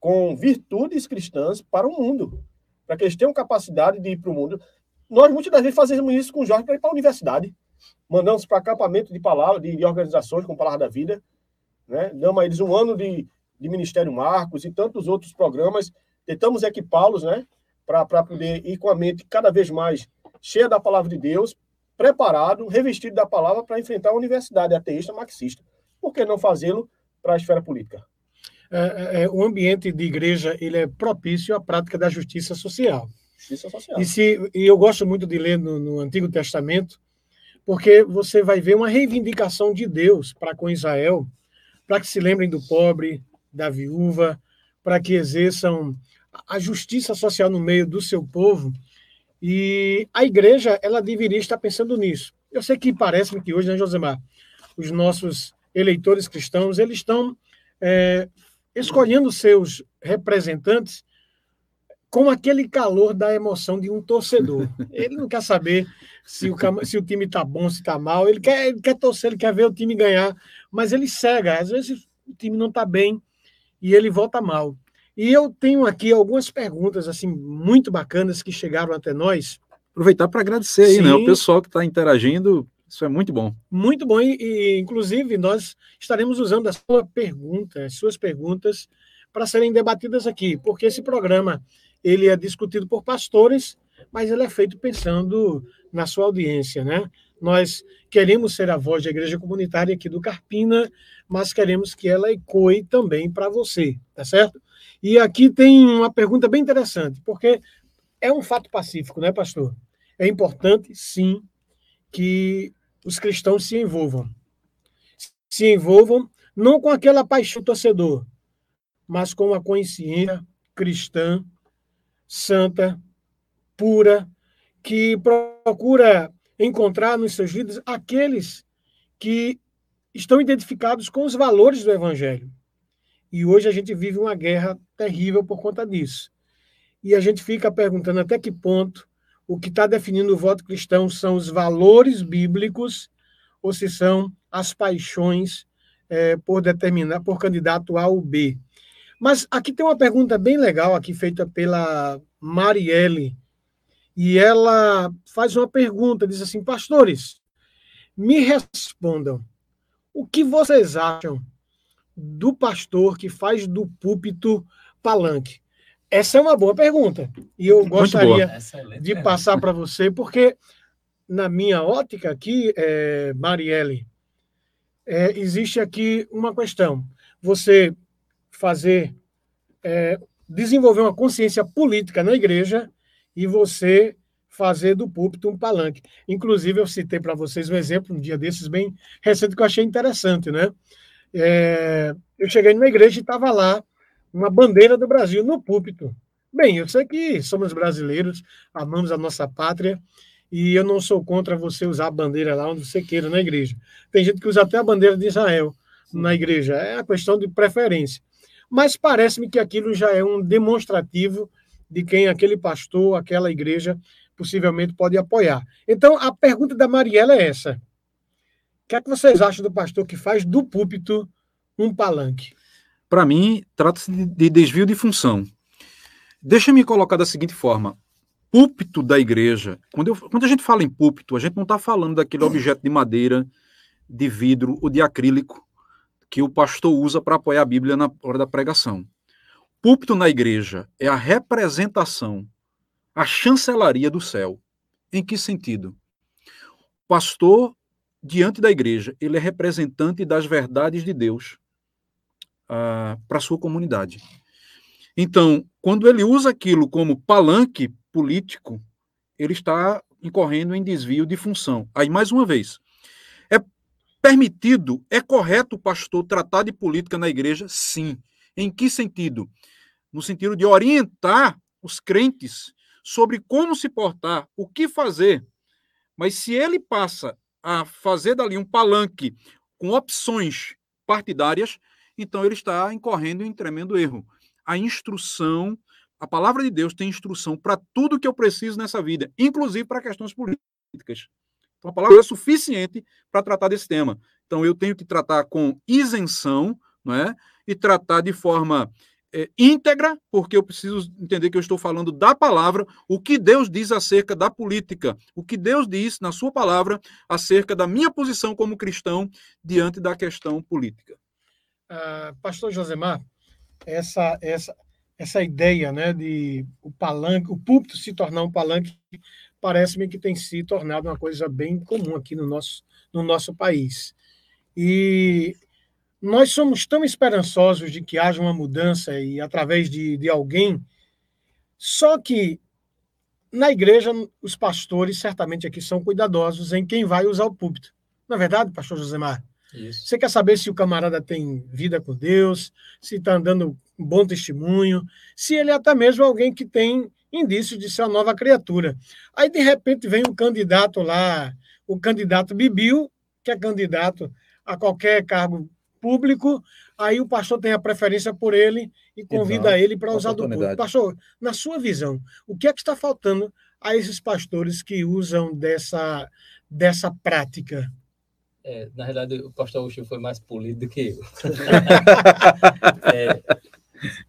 com virtudes cristãs para o mundo, para que eles tenham capacidade de ir para o mundo. Nós muitas das vezes fazemos isso com o Jorge para ir para a universidade. Mandamos para acampamento de palavra, de, de, organizações com Palavra da Vida. Né? Damos a eles um ano de, de Ministério Marcos e tantos outros programas. Tentamos equipá-los né? para poder ir com a mente cada vez mais cheia da palavra de Deus, preparado, revestido da palavra para enfrentar a universidade ateísta marxista. Por que não fazê-lo para a esfera política? É, é, é, o ambiente de igreja ele é propício à prática da justiça social. Justiça social. E, se, e eu gosto muito de ler no, no Antigo Testamento, porque você vai ver uma reivindicação de Deus para com Israel, para que se lembrem do pobre, da viúva, para que exerçam a justiça social no meio do seu povo. E a igreja, ela deveria estar pensando nisso. Eu sei que parece-me que hoje, né, Josemar, os nossos eleitores cristãos, eles estão é, escolhendo seus representantes com aquele calor da emoção de um torcedor. <laughs> Ele não quer saber se o, se o time está bom, se está mal. Ele quer, ele quer torcer, ele quer ver o time ganhar, mas ele cega. Às vezes o time não está bem e ele volta mal. E eu tenho aqui algumas perguntas assim muito bacanas que chegaram até nós. Aproveitar para agradecer aí, Sim. né? O pessoal que está interagindo. Isso é muito bom. Muito bom. E, e, inclusive, nós estaremos usando a sua pergunta, as suas perguntas, para serem debatidas aqui, porque esse programa ele é discutido por pastores, mas ele é feito pensando na sua audiência, né? Nós queremos ser a voz da igreja comunitária aqui do Carpina, mas queremos que ela ecoe também para você, tá certo? E aqui tem uma pergunta bem interessante, porque é um fato pacífico, né, pastor? É importante, sim, que os cristãos se envolvam. Se envolvam não com aquela paixão torcedor, mas com a consciência cristã santa, pura, que procura encontrar nos seus líderes aqueles que estão identificados com os valores do Evangelho. E hoje a gente vive uma guerra terrível por conta disso. E a gente fica perguntando até que ponto o que está definindo o voto cristão são os valores bíblicos ou se são as paixões é, por determinar por candidato A ou B. Mas aqui tem uma pergunta bem legal aqui feita pela Marielle e ela faz uma pergunta, diz assim, pastores, me respondam, o que vocês acham do pastor que faz do púlpito palanque? Essa é uma boa pergunta. E eu gostaria de passar para você, porque, na minha ótica aqui, é, Marielle, é, existe aqui uma questão. Você fazer, é, desenvolver uma consciência política na igreja e você fazer do púlpito um palanque. Inclusive, eu citei para vocês um exemplo, um dia desses bem recente, que eu achei interessante, né? É, eu cheguei numa igreja e estava lá uma bandeira do Brasil no púlpito. Bem, eu sei que somos brasileiros, amamos a nossa pátria, e eu não sou contra você usar a bandeira lá onde você queira na igreja. Tem gente que usa até a bandeira de Israel na igreja, é a questão de preferência. Mas parece-me que aquilo já é um demonstrativo de quem aquele pastor, aquela igreja possivelmente pode apoiar. Então, a pergunta da Mariela é essa: o que é que vocês acham do pastor que faz do púlpito um palanque? Para mim, trata-se de desvio de função. Deixa-me colocar da seguinte forma: púlpito da igreja. Quando, eu, quando a gente fala em púlpito, a gente não está falando daquele objeto de madeira, de vidro ou de acrílico que o pastor usa para apoiar a Bíblia na hora da pregação. Púlpito na igreja é a representação, a chancelaria do céu. Em que sentido? Pastor, diante da igreja, ele é representante das verdades de Deus uh, para a sua comunidade. Então, quando ele usa aquilo como palanque político, ele está incorrendo em desvio de função. Aí, mais uma vez, é permitido, é correto o pastor tratar de política na igreja? Sim. Em que sentido? No sentido de orientar os crentes sobre como se portar, o que fazer. Mas se ele passa a fazer dali um palanque com opções partidárias, então ele está incorrendo em tremendo erro. A instrução, a palavra de Deus tem instrução para tudo que eu preciso nessa vida, inclusive para questões políticas. Então a palavra é suficiente para tratar desse tema. Então eu tenho que tratar com isenção, não é? E tratar de forma é, íntegra, porque eu preciso entender que eu estou falando da palavra, o que Deus diz acerca da política, o que Deus diz na sua palavra acerca da minha posição como cristão diante da questão política. Uh, Pastor Josemar, essa, essa, essa ideia né, de o palanque, o púlpito se tornar um palanque, parece-me que tem se tornado uma coisa bem comum aqui no nosso, no nosso país. E nós somos tão esperançosos de que haja uma mudança e através de, de alguém, só que na igreja, os pastores certamente aqui são cuidadosos em quem vai usar o púlpito. Não é verdade, pastor Josemar? Isso. Você quer saber se o camarada tem vida com Deus, se está andando um bom testemunho, se ele é até mesmo alguém que tem indício de ser uma nova criatura. Aí, de repente, vem um candidato lá, o candidato Bibiu, que é candidato a qualquer cargo público, aí o pastor tem a preferência por ele e convida Exato. ele para usar do público. Pastor, na sua visão, o que é que está faltando a esses pastores que usam dessa, dessa prática? É, na verdade, o pastor Ucho foi mais polido do que eu. <laughs> é,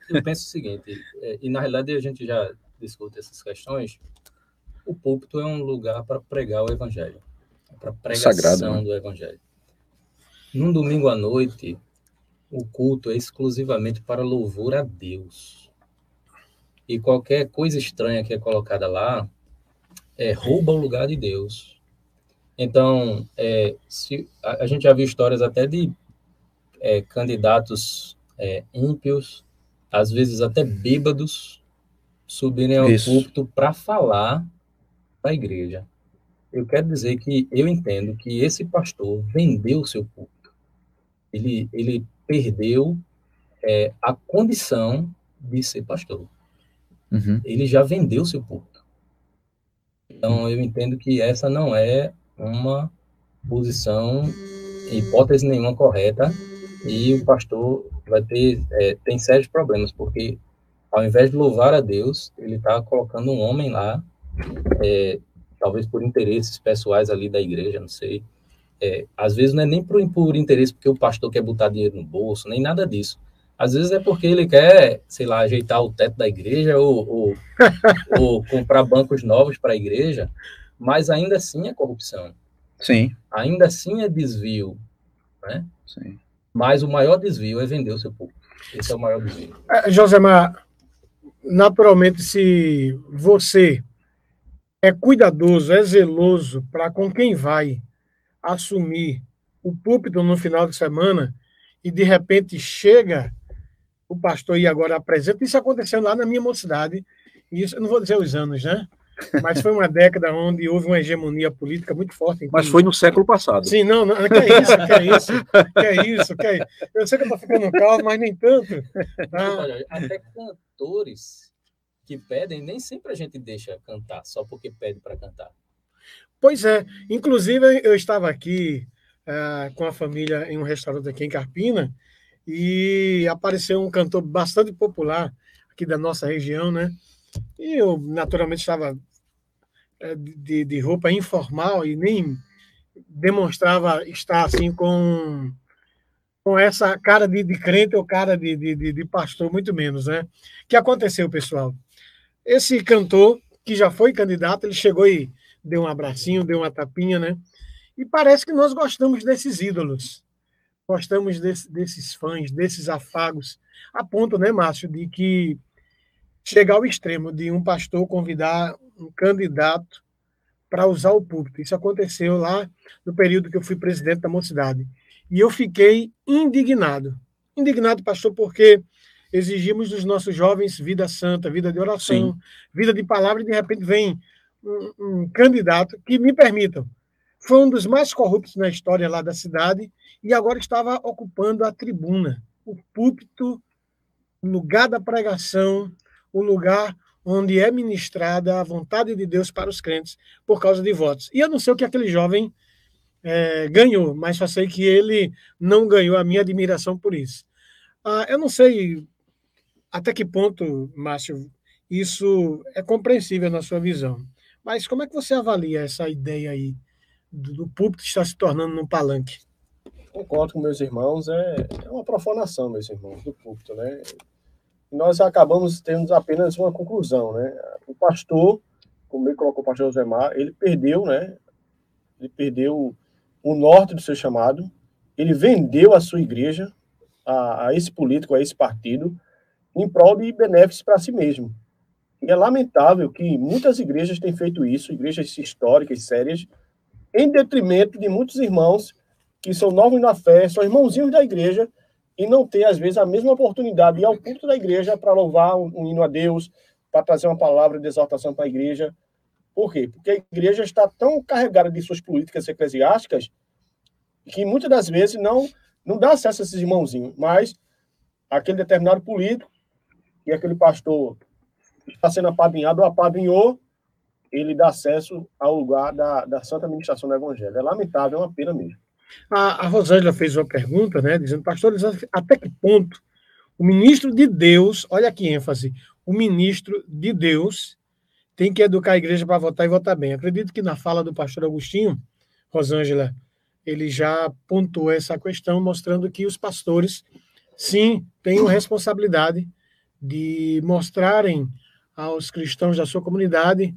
eu penso o seguinte, é, e na realidade a gente já discute essas questões, o púlpito é um lugar para pregar o evangelho, para pregação Sagrado, né? do evangelho. Num domingo à noite, o culto é exclusivamente para louvor a Deus. E qualquer coisa estranha que é colocada lá é, rouba o lugar de Deus então, é, se, a, a, gente já viu histórias até de é, candidatos é, ímpios, às vezes até bêbados, subirem ao Isso. púlpito para falar para a igreja. Eu quero dizer que eu entendo que esse pastor vendeu o seu púlpito. Ele, ele perdeu é, a condição de ser pastor. Uhum. Ele já vendeu seu púlpito. Então, eu entendo que essa não é uma posição, hipótese nenhuma correta, e o pastor vai ter é, tem sérios problemas, porque ao invés de louvar a Deus, ele está colocando um homem lá, é, talvez por interesses pessoais ali da igreja, não sei. É, às vezes não é nem por, por interesse porque o pastor quer botar dinheiro no bolso, nem nada disso. Às vezes é porque ele quer, sei lá, ajeitar o teto da igreja ou, ou, <laughs> ou comprar bancos novos para a igreja, mas ainda assim é corrupção. Sim. Ainda assim é desvio, né? Sim. Mas o maior desvio é vender o seu público. Esse é o maior desvio. É, Josemar, naturalmente, se você é cuidadoso, é zeloso para com quem vai assumir o púlpito no final de semana e de repente chega o pastor e agora apresenta. Isso aconteceu lá na minha mocidade. Isso, eu não vou dizer os anos, né? Mas foi uma década onde houve uma hegemonia política muito forte. Mas foi no século passado. Sim, não, não que é isso, que é isso, que é isso, que é isso. Eu sei que eu estou ficando calmo, mas nem tanto. Ah. Olha, até cantores que pedem, nem sempre a gente deixa cantar, só porque pede para cantar. Pois é. Inclusive, eu estava aqui uh, com a família em um restaurante aqui em Carpina, e apareceu um cantor bastante popular aqui da nossa região, né? E eu, naturalmente, estava é, de, de roupa informal e nem demonstrava estar assim com, com essa cara de, de crente ou cara de, de, de pastor, muito menos, né? O que aconteceu, pessoal? Esse cantor, que já foi candidato, ele chegou e deu um abracinho, deu uma tapinha, né? E parece que nós gostamos desses ídolos gostamos desse, desses fãs, desses afagos, a ponto, né, Márcio, de que chegar ao extremo de um pastor convidar um candidato para usar o púlpito. Isso aconteceu lá no período que eu fui presidente da mocidade. E eu fiquei indignado. Indignado, pastor, porque exigimos dos nossos jovens vida santa, vida de oração, Sim. vida de palavra, e de repente vem um, um candidato que me permitam foi um dos mais corruptos na história lá da cidade e agora estava ocupando a tribuna, o púlpito, o lugar da pregação, o lugar onde é ministrada a vontade de Deus para os crentes por causa de votos. E eu não sei o que aquele jovem é, ganhou, mas só sei que ele não ganhou a minha admiração por isso. Ah, eu não sei até que ponto, Márcio, isso é compreensível na sua visão. Mas como é que você avalia essa ideia aí do púlpito está se tornando num palanque. Concordo com meus irmãos, é, é uma profanação, meus irmãos, do púlpito, né? nós acabamos tendo apenas uma conclusão, né? O pastor, como ele colocou o pastor José Mar, ele perdeu, né? Ele perdeu o norte do seu chamado, ele vendeu a sua igreja a, a esse político, a esse partido, em prol de benefícios para si mesmo. E é lamentável que muitas igrejas têm feito isso, igrejas históricas, sérias, em detrimento de muitos irmãos que são novos na fé, são irmãozinhos da igreja e não têm, às vezes, a mesma oportunidade de ir ao culto da igreja para louvar um, um hino a Deus, para trazer uma palavra de exaltação para a igreja. Por quê? Porque a igreja está tão carregada de suas políticas eclesiásticas que muitas das vezes não, não dá acesso a esses irmãozinhos, mas aquele determinado político e aquele pastor está sendo apadrinhado ou apadrinhou, ele dá acesso ao lugar da, da santa administração do evangelho. É lamentável, é uma pena mesmo. A, a Rosângela fez uma pergunta, né, dizendo, pastor, até que ponto o ministro de Deus, olha que ênfase, o ministro de Deus tem que educar a igreja para votar e votar bem. Acredito que na fala do pastor Agostinho, Rosângela, ele já pontuou essa questão, mostrando que os pastores, sim, têm responsabilidade de mostrarem aos cristãos da sua comunidade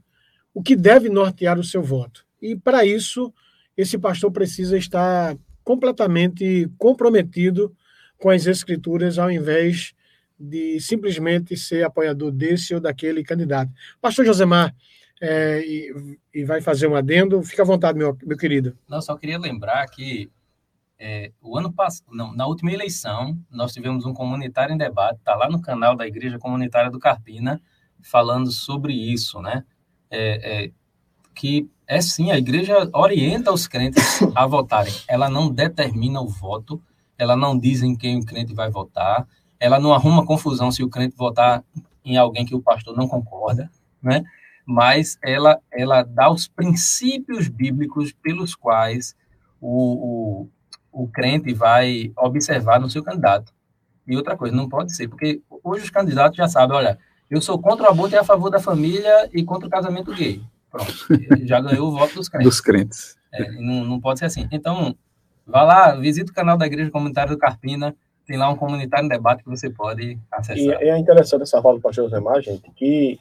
o que deve nortear o seu voto. E, para isso, esse pastor precisa estar completamente comprometido com as escrituras, ao invés de simplesmente ser apoiador desse ou daquele candidato. Pastor Josemar, é, e, e, vai fazer um adendo, fica à vontade, meu, meu querido. Não, só queria lembrar que é, o ano passado, na última eleição, nós tivemos um comunitário em debate, está lá no canal da Igreja Comunitária do Carpina, falando sobre isso, né? é, é, que é sim, a igreja orienta os crentes a votarem. Ela não determina o voto, ela não diz em quem o crente vai votar, ela não arruma confusão se o crente votar em alguém que o pastor não concorda, né? mas ela, ela dá os princípios bíblicos pelos quais o, o, o crente vai observar no seu candidato. E outra coisa, não pode ser, porque hoje os candidatos já sabem, olha, eu sou contra o aborto e a favor da família e contra o casamento gay. Pronto, já ganhou o voto dos crentes. Dos crentes. É, não, não pode ser assim. Então, vá lá, visite o canal da Igreja Comunitária do Carpina, tem lá um comunitário em debate que você pode acessar. E é interessante essa fala do pastor Josemar, gente, que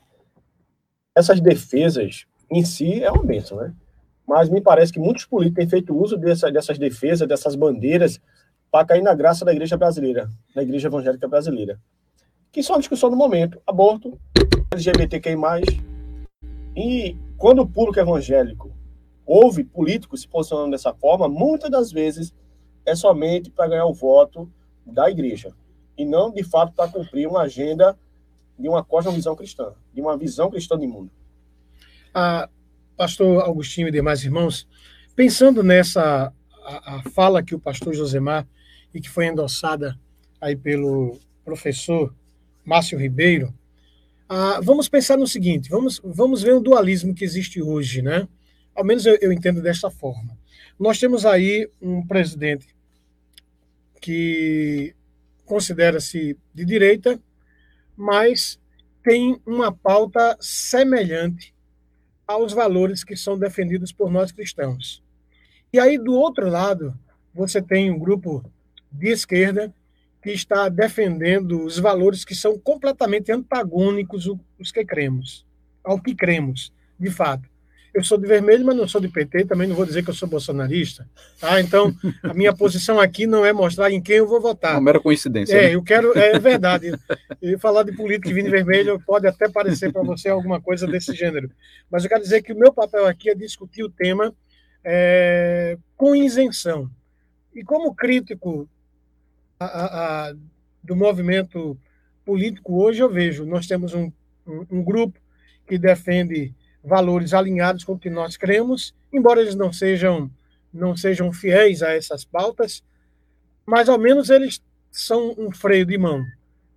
essas defesas em si é uma bênção, né? Mas me parece que muitos políticos têm feito uso dessa, dessas defesas, dessas bandeiras, para cair na graça da igreja brasileira, da igreja evangélica brasileira. Que são a discussão do momento: aborto, LGBTQI. E quando o público evangélico ouve políticos se posicionando dessa forma, muitas das vezes é somente para ganhar o voto da igreja e não de fato para cumprir uma agenda de uma cosmovisão cristã, de uma visão cristã de mundo. Ah, pastor Agostinho e demais irmãos, pensando nessa a, a fala que o pastor Josemar e que foi endossada aí pelo professor Márcio Ribeiro, ah, vamos pensar no seguinte: vamos, vamos ver o dualismo que existe hoje, né? Ao menos eu, eu entendo desta forma. Nós temos aí um presidente que considera-se de direita, mas tem uma pauta semelhante aos valores que são defendidos por nós cristãos. E aí, do outro lado, você tem um grupo de esquerda que está defendendo os valores que são completamente antagônicos os que cremos, ao que cremos, de fato. Eu sou de vermelho, mas não sou de PT, também não vou dizer que eu sou bolsonarista. Tá? Então, a minha posição aqui não é mostrar em quem eu vou votar. Uma mera coincidência. É, né? eu quero, é verdade. E falar de política e de vermelho pode até parecer para você alguma coisa desse gênero. Mas eu quero dizer que o meu papel aqui é discutir o tema é, com isenção. E como crítico a, a, do movimento político hoje, eu vejo, nós temos um, um, grupo que defende valores alinhados com o que nós cremos, embora eles não sejam não sejam fiéis a essas pautas, mas ao menos eles são um freio de mão.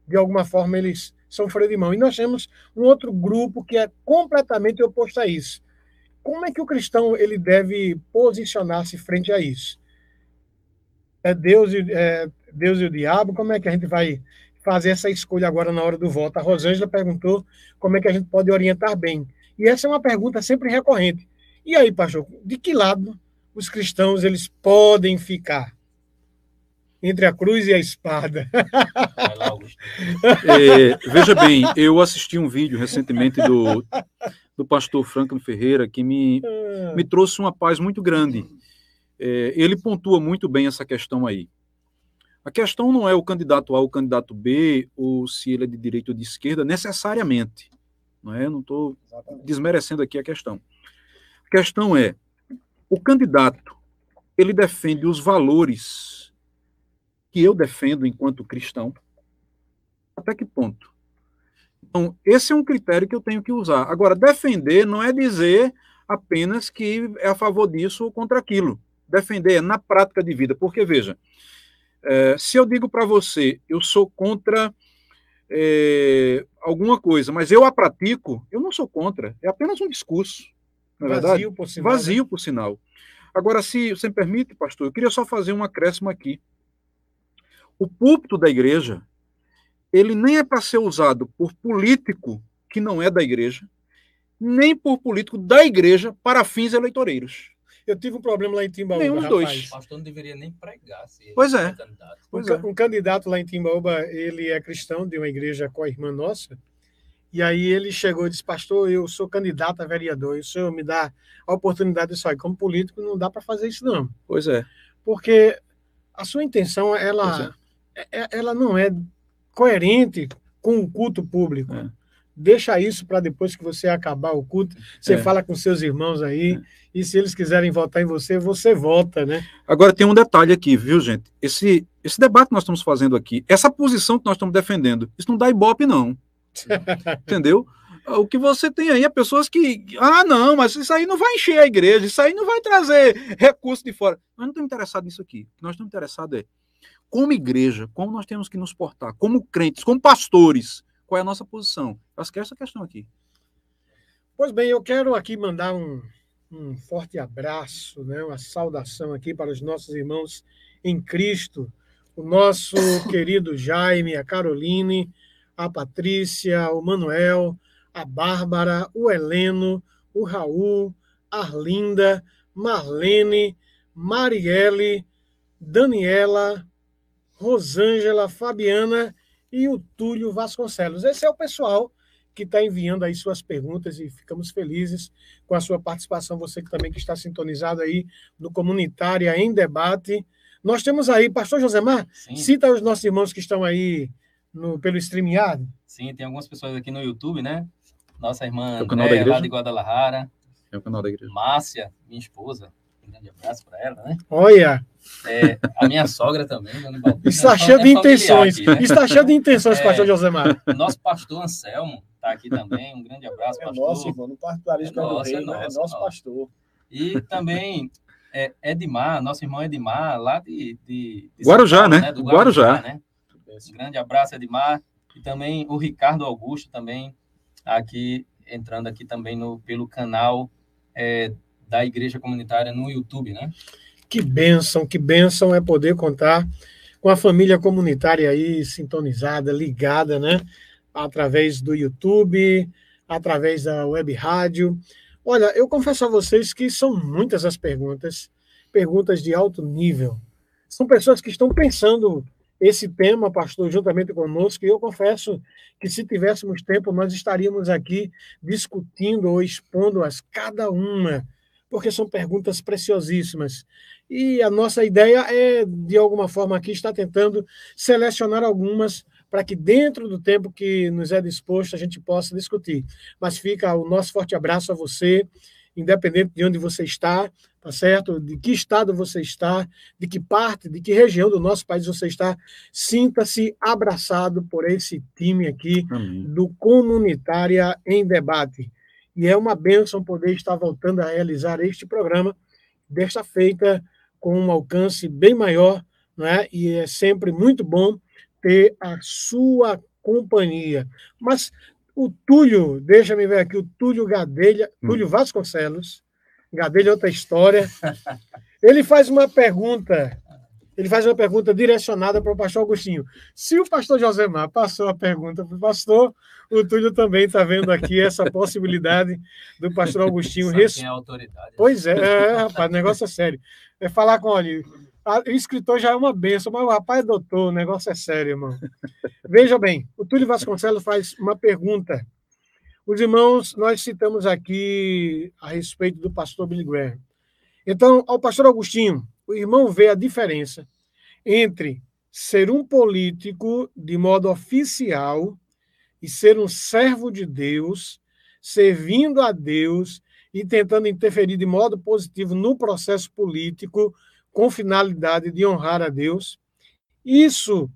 De alguma forma eles são freio de mão. E nós temos um outro grupo que é completamente oposto a isso. Como é que o cristão ele deve posicionar-se frente a isso? É Deus é Deus e o diabo? Como é que a gente vai fazer essa escolha agora na hora do voto? A Rosângela perguntou como é que a gente pode orientar bem. E essa é uma pergunta sempre recorrente. E aí, pastor, de que lado os cristãos eles podem ficar? Entre a cruz e a espada. é, veja bem, eu assisti um vídeo recentemente do, do pastor Franklin Ferreira que me, me trouxe uma paz muito grande. É, ele pontua muito bem essa questão aí. A questão não é o candidato A ou o candidato B, ou se ele é de direita ou de esquerda, necessariamente. Não é? Estou desmerecendo aqui a questão. A questão é, o candidato, ele defende os valores que eu defendo enquanto cristão, até que ponto? Então, esse é um critério que eu tenho que usar. Agora, defender não é dizer apenas que é a favor disso ou contra aquilo. Defender é na prática de vida, porque, veja, é, se eu digo para você, eu sou contra é, alguma coisa, mas eu a pratico, eu não sou contra. É apenas um discurso. É Vazio, verdade? por sinal. Vazio, né? por sinal. Agora, se você me permite, pastor, eu queria só fazer um acréscimo aqui. O púlpito da igreja, ele nem é para ser usado por político que não é da igreja, nem por político da igreja para fins eleitoreiros. Eu tive um problema lá em Timbaúba. Nenhum dos dois. O pastor não deveria nem pregar. Se pois é. Candidato. Pois um, é. um candidato lá em Timbaúba, ele é cristão de uma igreja com a irmã nossa. E aí ele chegou e disse, pastor, eu sou candidato a vereador, e o senhor me dá a oportunidade de sair como político, não dá para fazer isso não. Pois é. Porque a sua intenção, ela, é. é. ela não é coerente com o culto público. É deixa isso para depois que você acabar o culto, você é. fala com seus irmãos aí, é. e se eles quiserem votar em você, você vota, né? Agora tem um detalhe aqui, viu, gente? Esse, esse debate que nós estamos fazendo aqui, essa posição que nós estamos defendendo, isso não dá ibope, não. <laughs> Entendeu? O que você tem aí é pessoas que. Ah, não, mas isso aí não vai encher a igreja, isso aí não vai trazer recurso de fora. Nós não estamos interessados nisso aqui. O que nós estamos interessados é, como igreja, como nós temos que nos portar, como crentes, como pastores, qual é a nossa posição. Eu acho que é essa questão aqui. Pois bem, eu quero aqui mandar um, um forte abraço, né, uma saudação aqui para os nossos irmãos em Cristo, o nosso <laughs> querido Jaime, a Caroline, a Patrícia, o Manuel, a Bárbara, o Heleno, o Raul, Arlinda, Marlene, Marielle, Daniela, Rosângela, Fabiana e o Túlio Vasconcelos. Esse é o pessoal que está enviando aí suas perguntas e ficamos felizes com a sua participação. Você que também que está sintonizado aí no Comunitária em Debate. Nós temos aí, Pastor Josemar, Sim. cita os nossos irmãos que estão aí no, pelo StreamYard. Sim, tem algumas pessoas aqui no YouTube, né? Nossa irmã é André, lá de Guadalajara. É o canal da igreja. Márcia, minha esposa. Um grande abraço para ela, né? Olha! É, a minha sogra também, Dona Está cheio de intenções. Aqui, né? Está cheio de intenções, é, pastor Josemar. Nosso pastor Anselmo está aqui também. Um grande abraço, é pastor. Nosso, irmão, no particularismo é, nosso, é, nosso, é nosso pastor. E também é, Edmar, nosso irmão Edmar, lá de, de, de Guarujá, Paulo, né? né? Do Guarujá. Guarujá né? Um grande abraço, Edmar. E também o Ricardo Augusto, também aqui, entrando aqui também no, pelo canal é, da Igreja Comunitária no YouTube, né? Que bênção, que bênção é poder contar com a família comunitária aí sintonizada, ligada, né? Através do YouTube, através da web rádio. Olha, eu confesso a vocês que são muitas as perguntas, perguntas de alto nível. São pessoas que estão pensando esse tema, pastor, juntamente conosco, e eu confesso que se tivéssemos tempo, nós estaríamos aqui discutindo ou expondo-as cada uma, porque são perguntas preciosíssimas. E a nossa ideia é, de alguma forma, aqui estar tentando selecionar algumas para que, dentro do tempo que nos é disposto, a gente possa discutir. Mas fica o nosso forte abraço a você, independente de onde você está, tá certo? De que estado você está, de que parte, de que região do nosso país você está, sinta-se abraçado por esse time aqui Amém. do Comunitária em Debate. E é uma bênção poder estar voltando a realizar este programa, desta feita com um alcance bem maior, não é? E é sempre muito bom ter a sua companhia. Mas o Túlio, deixa-me ver aqui, o Túlio Gadelha, hum. Túlio Vasconcelos, Gadelha é outra história. <laughs> Ele faz uma pergunta, ele faz uma pergunta direcionada para o pastor Agostinho. Se o pastor Josemar passou a pergunta para o pastor, o Túlio também está vendo aqui essa possibilidade do pastor Agostinho. Res... é a autoridade. Pois é, é, rapaz, o negócio é sério. É falar com, olha, o escritor já é uma benção, mas o rapaz é doutor, o negócio é sério, irmão. Veja bem, o Túlio Vasconcelos faz uma pergunta os irmãos, nós citamos aqui a respeito do pastor Billy Graham. Então, ao pastor Agostinho, o irmão vê a diferença entre ser um político de modo oficial e ser um servo de Deus, servindo a Deus e tentando interferir de modo positivo no processo político com finalidade de honrar a Deus. Isso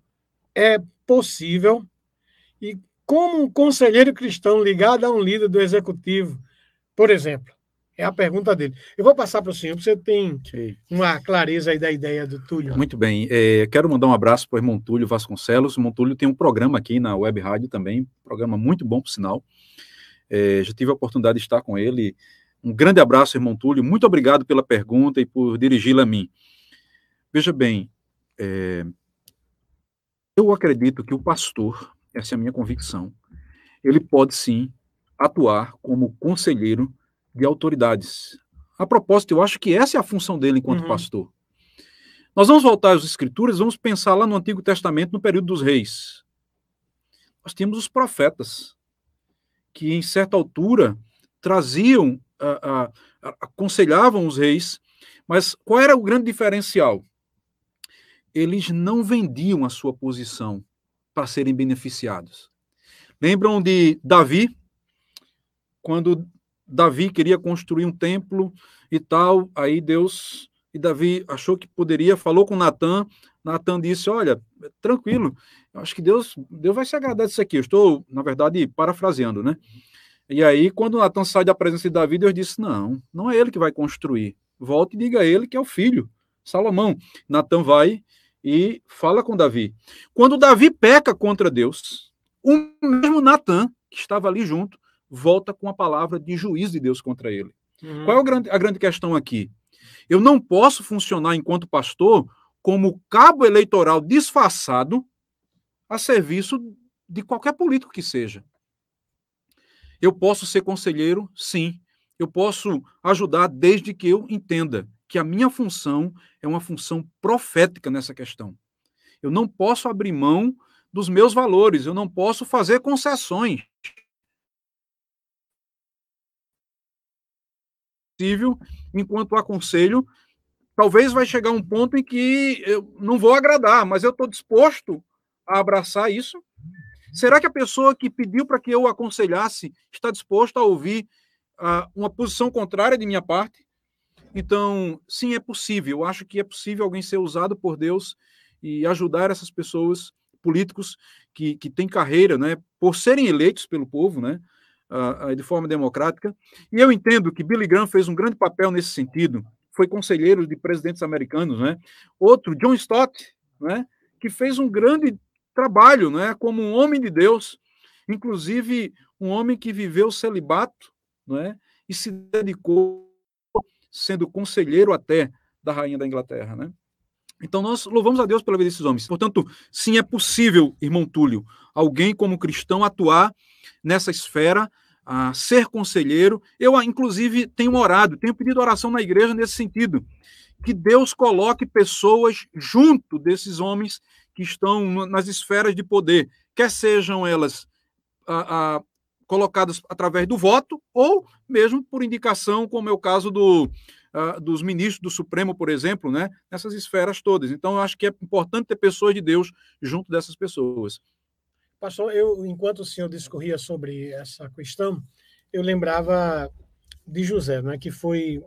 é possível e como um conselheiro cristão ligado a um líder do executivo, por exemplo? É a pergunta dele. Eu vou passar para o senhor, porque você tem uma clareza aí da ideia do Túlio. Muito bem. É, quero mandar um abraço para o irmão Túlio Vasconcelos. O irmão Túlio tem um programa aqui na Web Rádio também, programa muito bom, por sinal. É, já tive a oportunidade de estar com ele. Um grande abraço, irmão Túlio. Muito obrigado pela pergunta e por dirigi-la a mim. Veja bem, é, eu acredito que o pastor essa é a minha convicção, ele pode sim atuar como conselheiro de autoridades. A propósito, eu acho que essa é a função dele enquanto uhum. pastor. Nós vamos voltar às Escrituras, vamos pensar lá no Antigo Testamento, no período dos reis. Nós tínhamos os profetas, que em certa altura traziam, a, a, aconselhavam os reis, mas qual era o grande diferencial? Eles não vendiam a sua posição, para serem beneficiados. Lembram de Davi? Quando Davi queria construir um templo e tal, aí Deus e Davi achou que poderia, falou com Natan. Natan disse: Olha, tranquilo, acho que Deus, Deus vai se agradar disso aqui. Eu estou, na verdade, parafraseando, né? E aí, quando Natan sai da presença de Davi, Deus disse: Não, não é ele que vai construir. Volte e diga a ele que é o filho, Salomão. Natan vai e fala com Davi. Quando Davi peca contra Deus, o mesmo Natan, que estava ali junto, volta com a palavra de juízo de Deus contra ele. Uhum. Qual é a grande, a grande questão aqui? Eu não posso funcionar enquanto pastor como cabo eleitoral disfarçado a serviço de qualquer político que seja. Eu posso ser conselheiro, sim. Eu posso ajudar desde que eu entenda que a minha função é uma função profética nessa questão. Eu não posso abrir mão dos meus valores, eu não posso fazer concessões. Possível, enquanto aconselho, talvez vai chegar um ponto em que eu não vou agradar, mas eu estou disposto a abraçar isso. Será que a pessoa que pediu para que eu aconselhasse está disposta a ouvir uh, uma posição contrária de minha parte? Então, sim, é possível. Eu acho que é possível alguém ser usado por Deus e ajudar essas pessoas, políticos que, que têm carreira, né, por serem eleitos pelo povo, né, uh, de forma democrática. E eu entendo que Billy Graham fez um grande papel nesse sentido. Foi conselheiro de presidentes americanos, né? Outro, John Stott, né, que fez um grande trabalho, né, como um homem de Deus, inclusive um homem que viveu celibato, né, e se dedicou sendo conselheiro até da rainha da Inglaterra, né? Então nós louvamos a Deus pela vida desses homens. Portanto, sim, é possível, irmão Túlio, alguém como cristão atuar nessa esfera, a ser conselheiro. Eu, inclusive, tenho orado, tenho pedido oração na igreja nesse sentido, que Deus coloque pessoas junto desses homens que estão nas esferas de poder, quer sejam elas a, a, colocadas através do voto ou mesmo por indicação, como é o caso do, uh, dos ministros do Supremo, por exemplo, né, nessas esferas todas. Então, eu acho que é importante ter pessoas de Deus junto dessas pessoas. Pastor, eu, enquanto o senhor discorria sobre essa questão, eu lembrava de José, né, que foi,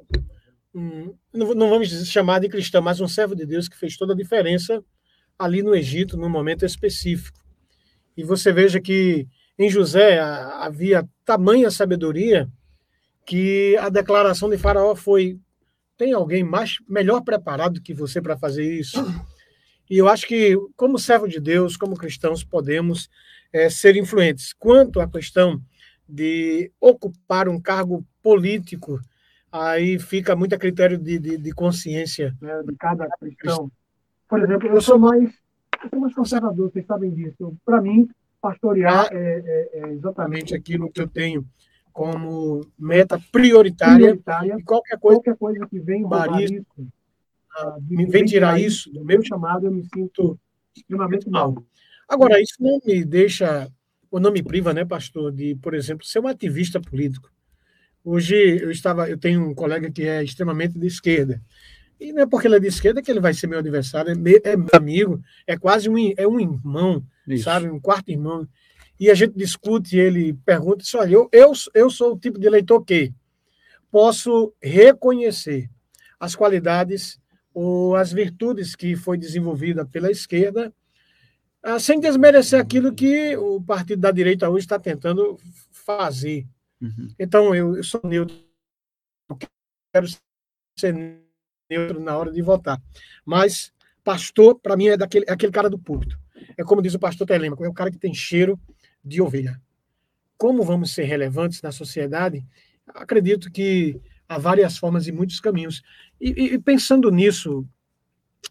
um, não, não vamos chamar de cristão, mas um servo de Deus que fez toda a diferença ali no Egito, num momento específico. E você veja que em José havia tamanha sabedoria que a declaração de Faraó foi: tem alguém mais melhor preparado que você para fazer isso? E eu acho que, como servo de Deus, como cristãos, podemos é, ser influentes. Quanto à questão de ocupar um cargo político, aí fica muito a critério de, de, de consciência né, de cada cristão. Por exemplo, eu sou mais, eu sou mais conservador, vocês sabem disso. Para mim, pastorear é, é, é exatamente aquilo que eu tenho como meta prioritária, prioritária e qualquer coisa, qualquer coisa que vem isso, uh, me vem tirar isso do meu chamado, eu me sinto extremamente mal. Agora, isso não me deixa, ou não me priva, né, pastor, de, por exemplo, ser um ativista político. Hoje eu estava, eu tenho um colega que é extremamente de esquerda. E não é porque ele é de esquerda que ele vai ser meu adversário, é meu, é meu amigo, é quase um, é um irmão, Isso. sabe, um quarto irmão e a gente discute, ele pergunta, olha, eu, eu, eu sou o tipo de eleitor que posso reconhecer as qualidades ou as virtudes que foi desenvolvida pela esquerda, ah, sem desmerecer aquilo que o partido da direita hoje está tentando fazer. Uhum. Então, eu, eu sou neutro, eu quero ser neutro na hora de votar. Mas pastor, para mim, é daquele, é aquele cara do púlpito. É como diz o pastor Telemaco, é o cara que tem cheiro de ovelha. Como vamos ser relevantes na sociedade? Acredito que há várias formas e muitos caminhos. E, e pensando nisso,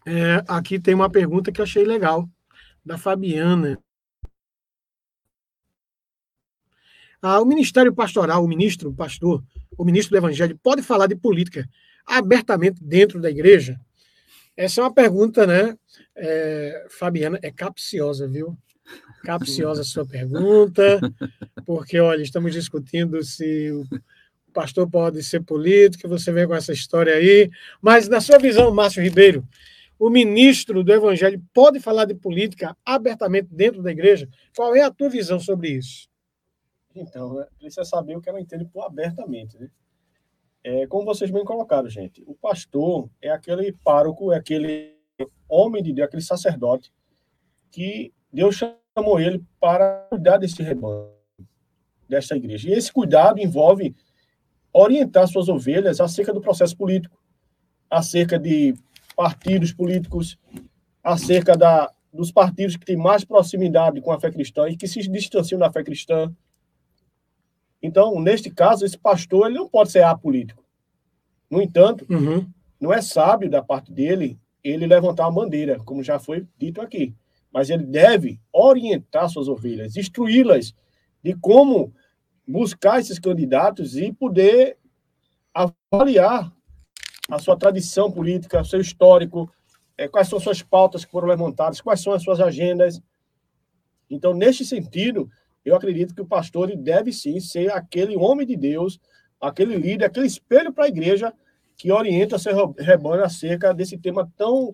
é, aqui tem uma pergunta que achei legal, da Fabiana. Ah, o Ministério Pastoral, o ministro, o pastor, o ministro do Evangelho, pode falar de política abertamente dentro da igreja? Essa é uma pergunta, né, é, Fabiana, é capciosa, viu? capciosa a sua pergunta, porque, olha, estamos discutindo se o pastor pode ser político, você vem com essa história aí, mas na sua visão, Márcio Ribeiro, o ministro do Evangelho pode falar de política abertamente dentro da igreja? Qual é a tua visão sobre isso? Então, precisa saber o que ela entende por abertamente, né? É, como vocês bem colocaram, gente, o pastor é aquele pároco, é aquele homem de Deus, aquele sacerdote que Deus chamou ele para cuidar desse rebanho, dessa igreja. E esse cuidado envolve orientar suas ovelhas acerca do processo político, acerca de partidos políticos, acerca da, dos partidos que têm mais proximidade com a fé cristã e que se distanciam da fé cristã. Então, neste caso, esse pastor ele não pode ser apolítico. No entanto, uhum. não é sábio da parte dele ele levantar uma bandeira, como já foi dito aqui. Mas ele deve orientar suas ovelhas, instruí-las de como buscar esses candidatos e poder avaliar a sua tradição política, seu histórico, é, quais são suas pautas que foram levantadas, quais são as suas agendas. Então, neste sentido, eu acredito que o pastor deve sim ser aquele homem de Deus, aquele líder, aquele espelho para a igreja que orienta seu rebanho acerca desse tema tão,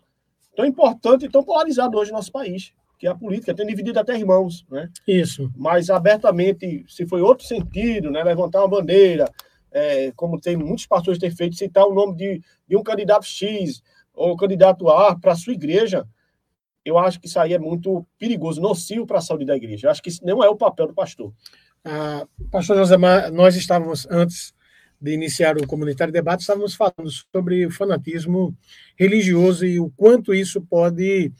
tão importante e tão polarizado hoje no nosso país, que é a política, tem dividido até irmãos, né? Isso. Mas abertamente, se foi outro sentido, né, levantar uma bandeira, é, como tem muitos pastores têm feito, citar o nome de, de um candidato X ou candidato A para a sua igreja, eu acho que isso aí é muito perigoso, nocivo para a saúde da igreja. Eu acho que isso não é o papel do pastor. Ah, pastor José, nós estávamos, antes de iniciar o comunitário debate, estávamos falando sobre o fanatismo religioso e o quanto isso pode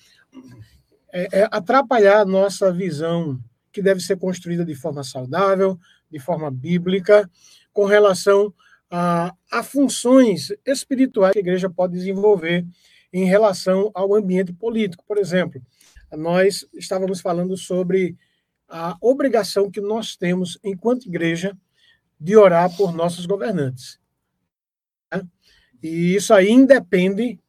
é, é, atrapalhar a nossa visão, que deve ser construída de forma saudável, de forma bíblica, com relação a, a funções espirituais que a igreja pode desenvolver em relação ao ambiente político. Por exemplo, nós estávamos falando sobre a obrigação que nós temos, enquanto igreja, de orar por nossos governantes. Né? E isso aí independe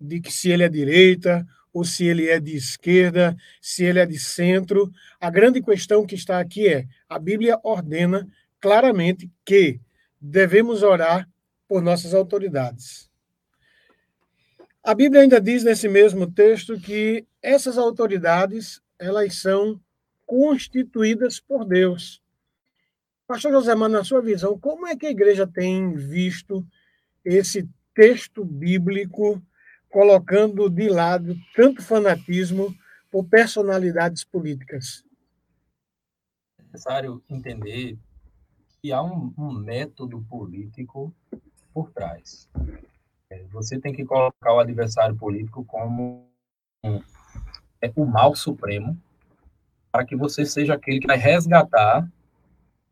de que se ele é direita ou se ele é de esquerda, se ele é de centro. A grande questão que está aqui é: a Bíblia ordena claramente que devemos orar por nossas autoridades. A Bíblia ainda diz nesse mesmo texto que essas autoridades elas são constituídas por Deus. Pastor José Mano, na sua visão, como é que a igreja tem visto esse texto bíblico colocando de lado tanto fanatismo por personalidades políticas? É necessário entender que há um, um método político por trás. É, você tem que colocar o adversário político como um, é, o mal supremo, para que você seja aquele que vai resgatar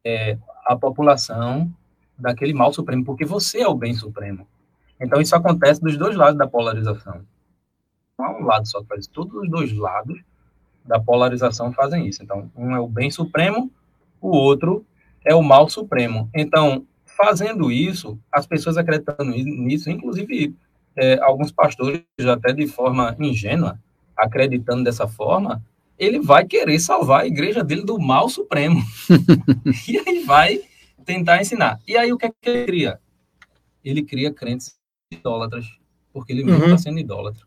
é, a população daquele mal supremo, porque você é o bem supremo. Então, isso acontece dos dois lados da polarização. Não há um lado só que faz isso. Todos os dois lados da polarização fazem isso. Então, um é o bem supremo, o outro é o mal supremo. Então, fazendo isso, as pessoas acreditando nisso, inclusive é, alguns pastores, até de forma ingênua, acreditando dessa forma, ele vai querer salvar a igreja dele do mal supremo. <laughs> e aí vai tentar ensinar. E aí o que é que ele cria? Ele cria crentes idólatras, porque ele mesmo está uhum. sendo idólatra.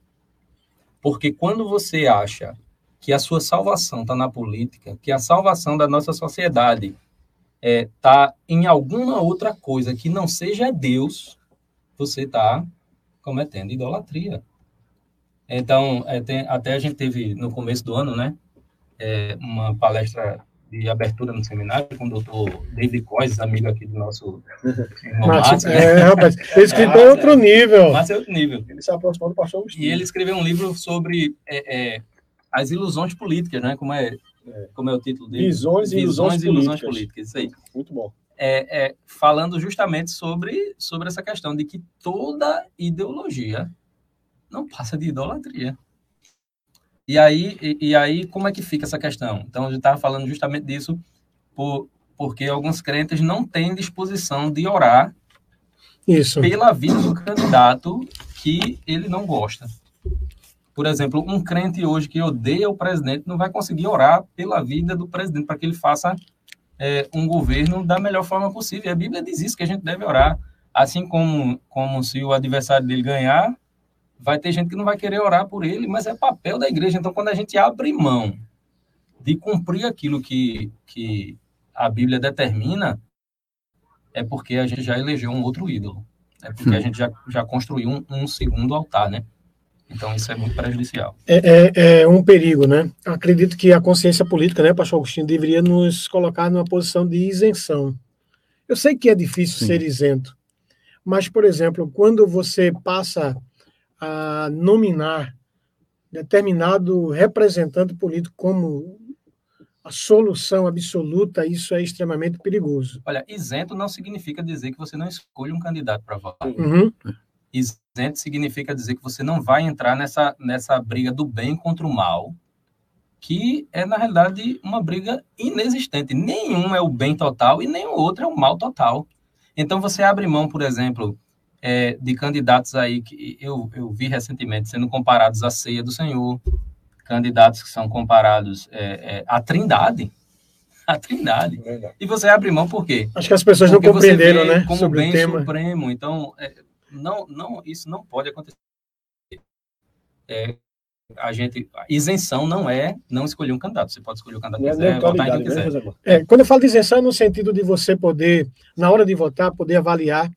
Porque quando você acha que a sua salvação está na política, que a salvação da nossa sociedade é, tá em alguma outra coisa que não seja Deus, você está cometendo idolatria. Então, é, tem, até a gente teve no começo do ano, né, é, uma palestra de abertura no seminário com o doutor David Cois, amigo aqui do nosso irmão Márcio. Né? É, rapaz, ele escreveu é, outro nível. Márcio é outro nível. Ele se aproximou do pastor E ele escreveu um livro sobre é, é, as ilusões políticas, né, como é é. Como é o título dele? Visões e Visões, ilusões, ilusões políticas. políticas. Isso aí. Muito bom. É, é, falando justamente sobre, sobre essa questão de que toda ideologia não passa de idolatria. E aí, e, e aí como é que fica essa questão? Então, a gente estava falando justamente disso por, porque alguns crentes não têm disposição de orar Isso. pela vida do candidato que ele não gosta. Por exemplo, um crente hoje que odeia o presidente não vai conseguir orar pela vida do presidente para que ele faça é, um governo da melhor forma possível. A Bíblia diz isso, que a gente deve orar. Assim como, como se o adversário dele ganhar, vai ter gente que não vai querer orar por ele, mas é papel da igreja. Então, quando a gente abre mão de cumprir aquilo que, que a Bíblia determina, é porque a gente já elegeu um outro ídolo. É porque a gente já, já construiu um, um segundo altar, né? Então, isso é muito prejudicial. É, é, é, um perigo, né? Acredito que a consciência política, né, pastor Agostinho, deveria nos colocar numa posição de isenção. Eu sei que é difícil Sim. ser isento, mas, por exemplo, quando você passa a nominar determinado representante político como a solução absoluta, isso é extremamente perigoso. Olha, isento não significa dizer que você não escolhe um candidato para votar. Uhum. Isento significa dizer que você não vai entrar nessa, nessa briga do bem contra o mal, que é, na realidade, uma briga inexistente. Nenhum é o bem total e nenhum outro é o mal total. Então, você abre mão, por exemplo, é, de candidatos aí que eu, eu vi recentemente sendo comparados à ceia do Senhor, candidatos que são comparados é, é, à Trindade. <laughs> A Trindade. É e você abre mão por quê? Acho que as pessoas Porque não compreenderam, né? Como sobre bem o tema. supremo. Então, é, não, não, isso não pode acontecer. É, a gente, a isenção não é não escolher um candidato. Você pode escolher o candidato que é quiser, votar em quem quiser. É, quando eu falo de isenção, é no sentido de você poder, na hora de votar, poder avaliar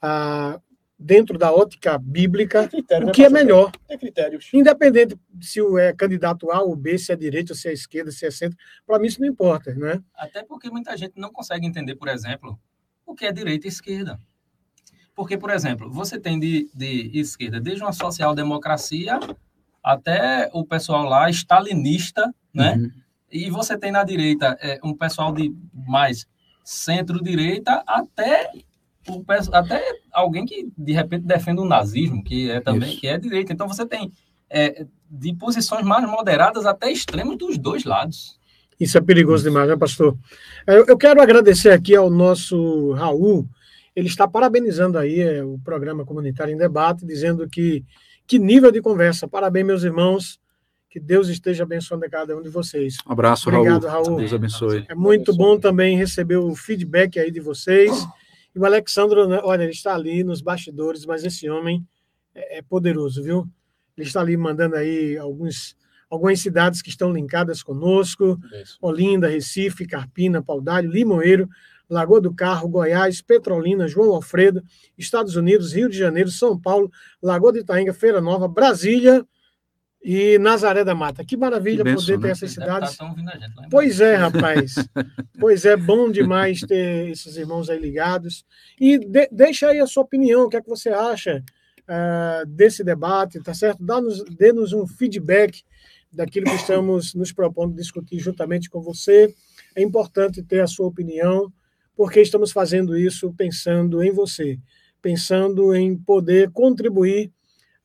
ah, dentro da ótica bíblica Critério, o né, que é melhor. Tem critérios. Independente se o é candidato A ou B, se é direita, se é esquerda, se é centro, para mim isso não importa, né? Até porque muita gente não consegue entender, por exemplo, o que é direita e esquerda. Porque, por exemplo, você tem de, de esquerda desde uma social-democracia até o pessoal lá stalinista, né? Uhum. E você tem na direita é, um pessoal de mais centro-direita até o, até alguém que de repente defende o nazismo, que é também Isso. que é direita. Então você tem é, de posições mais moderadas até extremos dos dois lados. Isso é perigoso demais, né, pastor? Eu quero agradecer aqui ao nosso Raul. Ele está parabenizando aí é, o programa Comunitário em Debate, dizendo que que nível de conversa. Parabéns, meus irmãos. Que Deus esteja abençoando a cada um de vocês. Um abraço, Obrigado, Raul. Raul. Deus abençoe. É muito bom também receber o feedback aí de vocês. E o Alexandro, né, olha, ele está ali nos bastidores, mas esse homem é, é poderoso, viu? Ele está ali mandando aí alguns, algumas cidades que estão linkadas conosco. Isso. Olinda, Recife, Carpina, Paudalho, Limoeiro, Lagoa do Carro, Goiás, Petrolina, João Alfredo, Estados Unidos, Rio de Janeiro, São Paulo, Lagoa de Itaenga, Feira Nova, Brasília e Nazaré da Mata. Que maravilha Que bênção, poder ter né? essas estar cidades. Pois é, rapaz. Pois é, bom demais ter esses irmãos aí ligados. E de- deixa aí a sua opinião, o que é que você acha ah, desse debate, tá certo? Dá-nos, dê-nos um feedback daquilo que estamos nos propondo discutir juntamente com você. É importante ter a sua opinião, porque estamos fazendo isso pensando em você, pensando em poder contribuir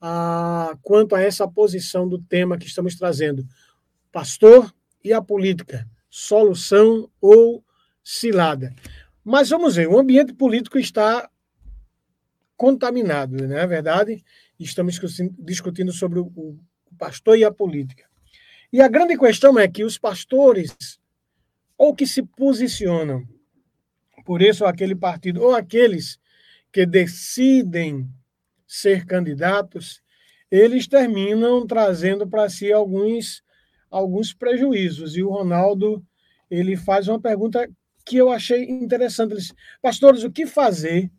ah, quanto a essa posição do tema que estamos trazendo. Pastor e a política, solução ou cilada. Mas vamos ver, o ambiente político está contaminado, não é verdade? Estamos discuti- discutindo sobre o pastor e a política. E a grande questão é que os pastores, ou que se posicionam por esse ou aquele partido, ou aqueles que decidem ser candidatos, eles terminam trazendo para si alguns alguns prejuízos. E o Ronaldo ele faz uma pergunta que eu achei interessante. Ele Pastores, o que fazer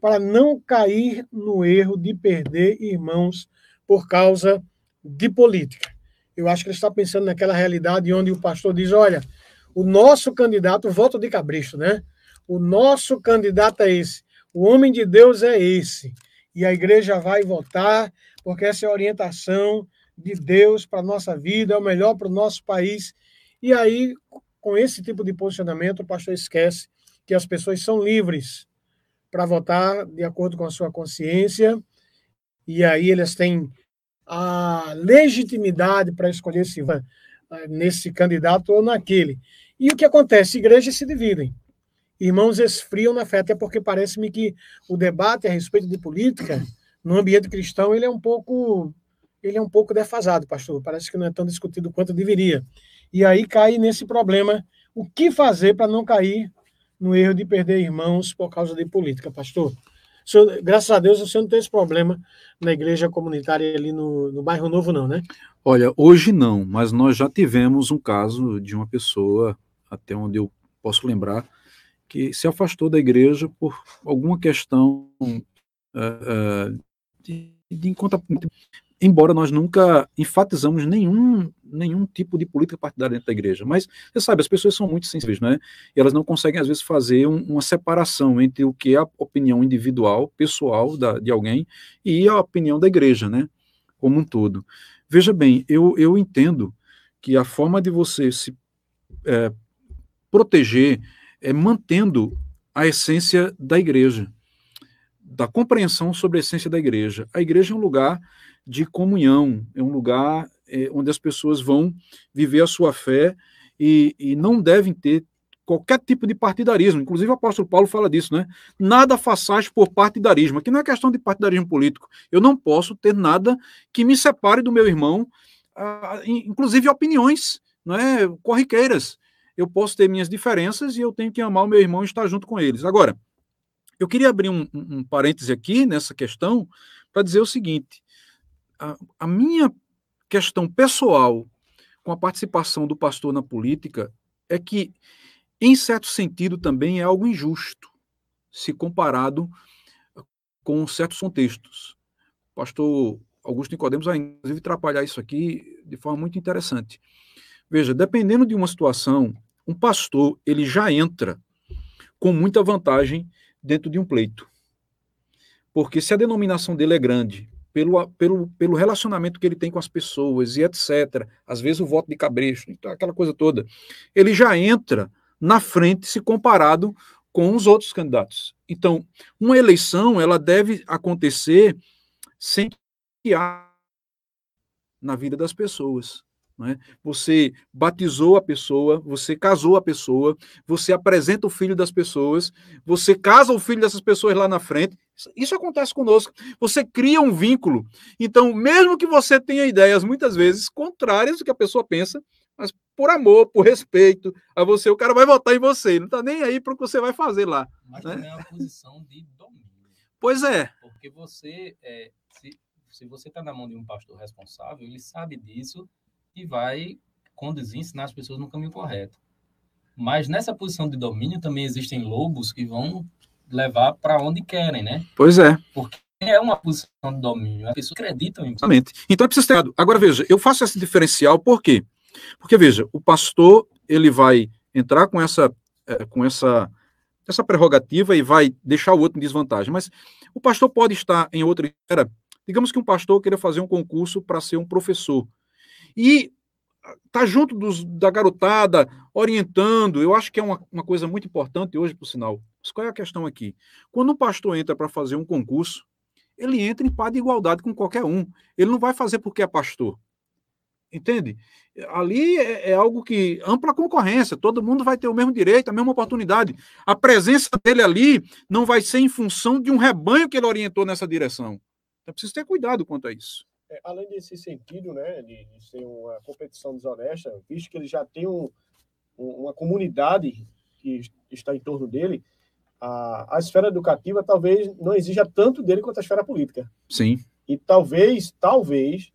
para não cair no erro de perder irmãos por causa de política? Eu acho que ele está pensando naquela realidade onde o pastor diz: olha, o nosso candidato, voto de cabresto, né? O nosso candidato é esse, o homem de Deus é esse. E a igreja vai votar, porque essa é a orientação de Deus para a nossa vida, é o melhor para o nosso país. E aí, com esse tipo de posicionamento, o pastor esquece que as pessoas são livres para votar de acordo com a sua consciência, e aí eles têm a legitimidade para escolher se vai eh, nesse candidato ou naquele. E o que acontece? Igrejas se dividem. Irmãos esfriam na fé, até porque parece-me que o debate a respeito de política no ambiente cristão ele é um pouco ele é um pouco defasado, pastor. Parece que não é tão discutido quanto deveria. E aí cai nesse problema, o que fazer para não cair no erro de perder irmãos por causa de política, pastor? Senhor, graças a Deus, senhor não tem esse problema na igreja comunitária ali no, no bairro Novo, não, né? Olha, hoje não, mas nós já tivemos um caso de uma pessoa, até onde eu posso lembrar, que se afastou da igreja por alguma questão eh, eh, de, de conta, embora nós nunca enfatizamos nenhum nenhum tipo de política partidária dentro da igreja, mas você sabe, as pessoas são muito sensíveis, né? E elas não conseguem às vezes fazer um, uma separação entre o que é a opinião individual, pessoal da, de alguém e a opinião da igreja, né? Como um todo. Veja bem, eu, eu entendo que a forma de você se é, proteger, é, mantendo a essência da igreja, da compreensão sobre a essência da igreja. A igreja é um lugar de comunhão, é um lugar é, onde as pessoas vão viver a sua fé e, e não devem ter qualquer tipo de partidarismo. Inclusive, o apóstolo Paulo fala disso, né? Nada façais por partidarismo. Aqui não é questão de partidarismo político. Eu não posso ter nada que me separe do meu irmão, ah, inclusive opiniões não é, corriqueiras. Eu posso ter minhas diferenças e eu tenho que amar o meu irmão e estar junto com eles. Agora, eu queria abrir um, um parêntese aqui nessa questão para dizer o seguinte: a, a minha questão pessoal com a participação do pastor na política é que em certo sentido, também é algo injusto, se comparado com certos contextos. O pastor Augusto Nicodemos vai, inclusive, atrapalhar isso aqui de forma muito interessante. Veja, dependendo de uma situação, um pastor ele já entra com muita vantagem dentro de um pleito. Porque se a denominação dele é grande, pelo, pelo, pelo relacionamento que ele tem com as pessoas e etc., às vezes o voto de cabresto, então, aquela coisa toda, ele já entra na frente se comparado com os outros candidatos. Então, uma eleição ela deve acontecer sem que na vida das pessoas. É? Você batizou a pessoa, você casou a pessoa, você apresenta o filho das pessoas, você casa o filho dessas pessoas lá na frente. Isso acontece conosco. Você cria um vínculo. Então, mesmo que você tenha ideias muitas vezes contrárias do que a pessoa pensa, mas por amor, por respeito a você, o cara vai votar em você, não está nem aí para o que você vai fazer lá. Mas né? também é uma posição de domínio. Pois é. Porque você, é, se, se você está na mão de um pastor responsável, ele sabe disso e vai conduzir, ensinar as pessoas no caminho correto. Mas nessa posição de domínio também existem lobos que vão levar para onde querem, né? Pois é. Porque é uma posição de domínio. As pessoas acreditam em Exatamente. Então é preciso ter. Agora veja, eu faço esse diferencial por quê? Porque, veja, o pastor, ele vai entrar com essa, é, com essa, essa prerrogativa e vai deixar o outro em desvantagem. Mas o pastor pode estar em outra era. Digamos que um pastor queira fazer um concurso para ser um professor. E tá junto dos, da garotada, orientando. Eu acho que é uma, uma coisa muito importante hoje, por sinal. Mas qual é a questão aqui? Quando um pastor entra para fazer um concurso, ele entra em par de igualdade com qualquer um. Ele não vai fazer porque é pastor. Entende? Ali é, é, algo que ampla concorrência, todo mundo vai ter o mesmo direito, a mesma oportunidade. A presença dele ali não vai ser em função de um rebanho que ele orientou nessa direção. Então precisa ter cuidado quanto a isso. É, além desse sentido, né, de, de, ser uma competição desonesta, visto que ele já tem um, um, uma comunidade que está em torno dele, a, a esfera educativa talvez não exija tanto dele quanto a esfera política. Sim. E talvez, talvez,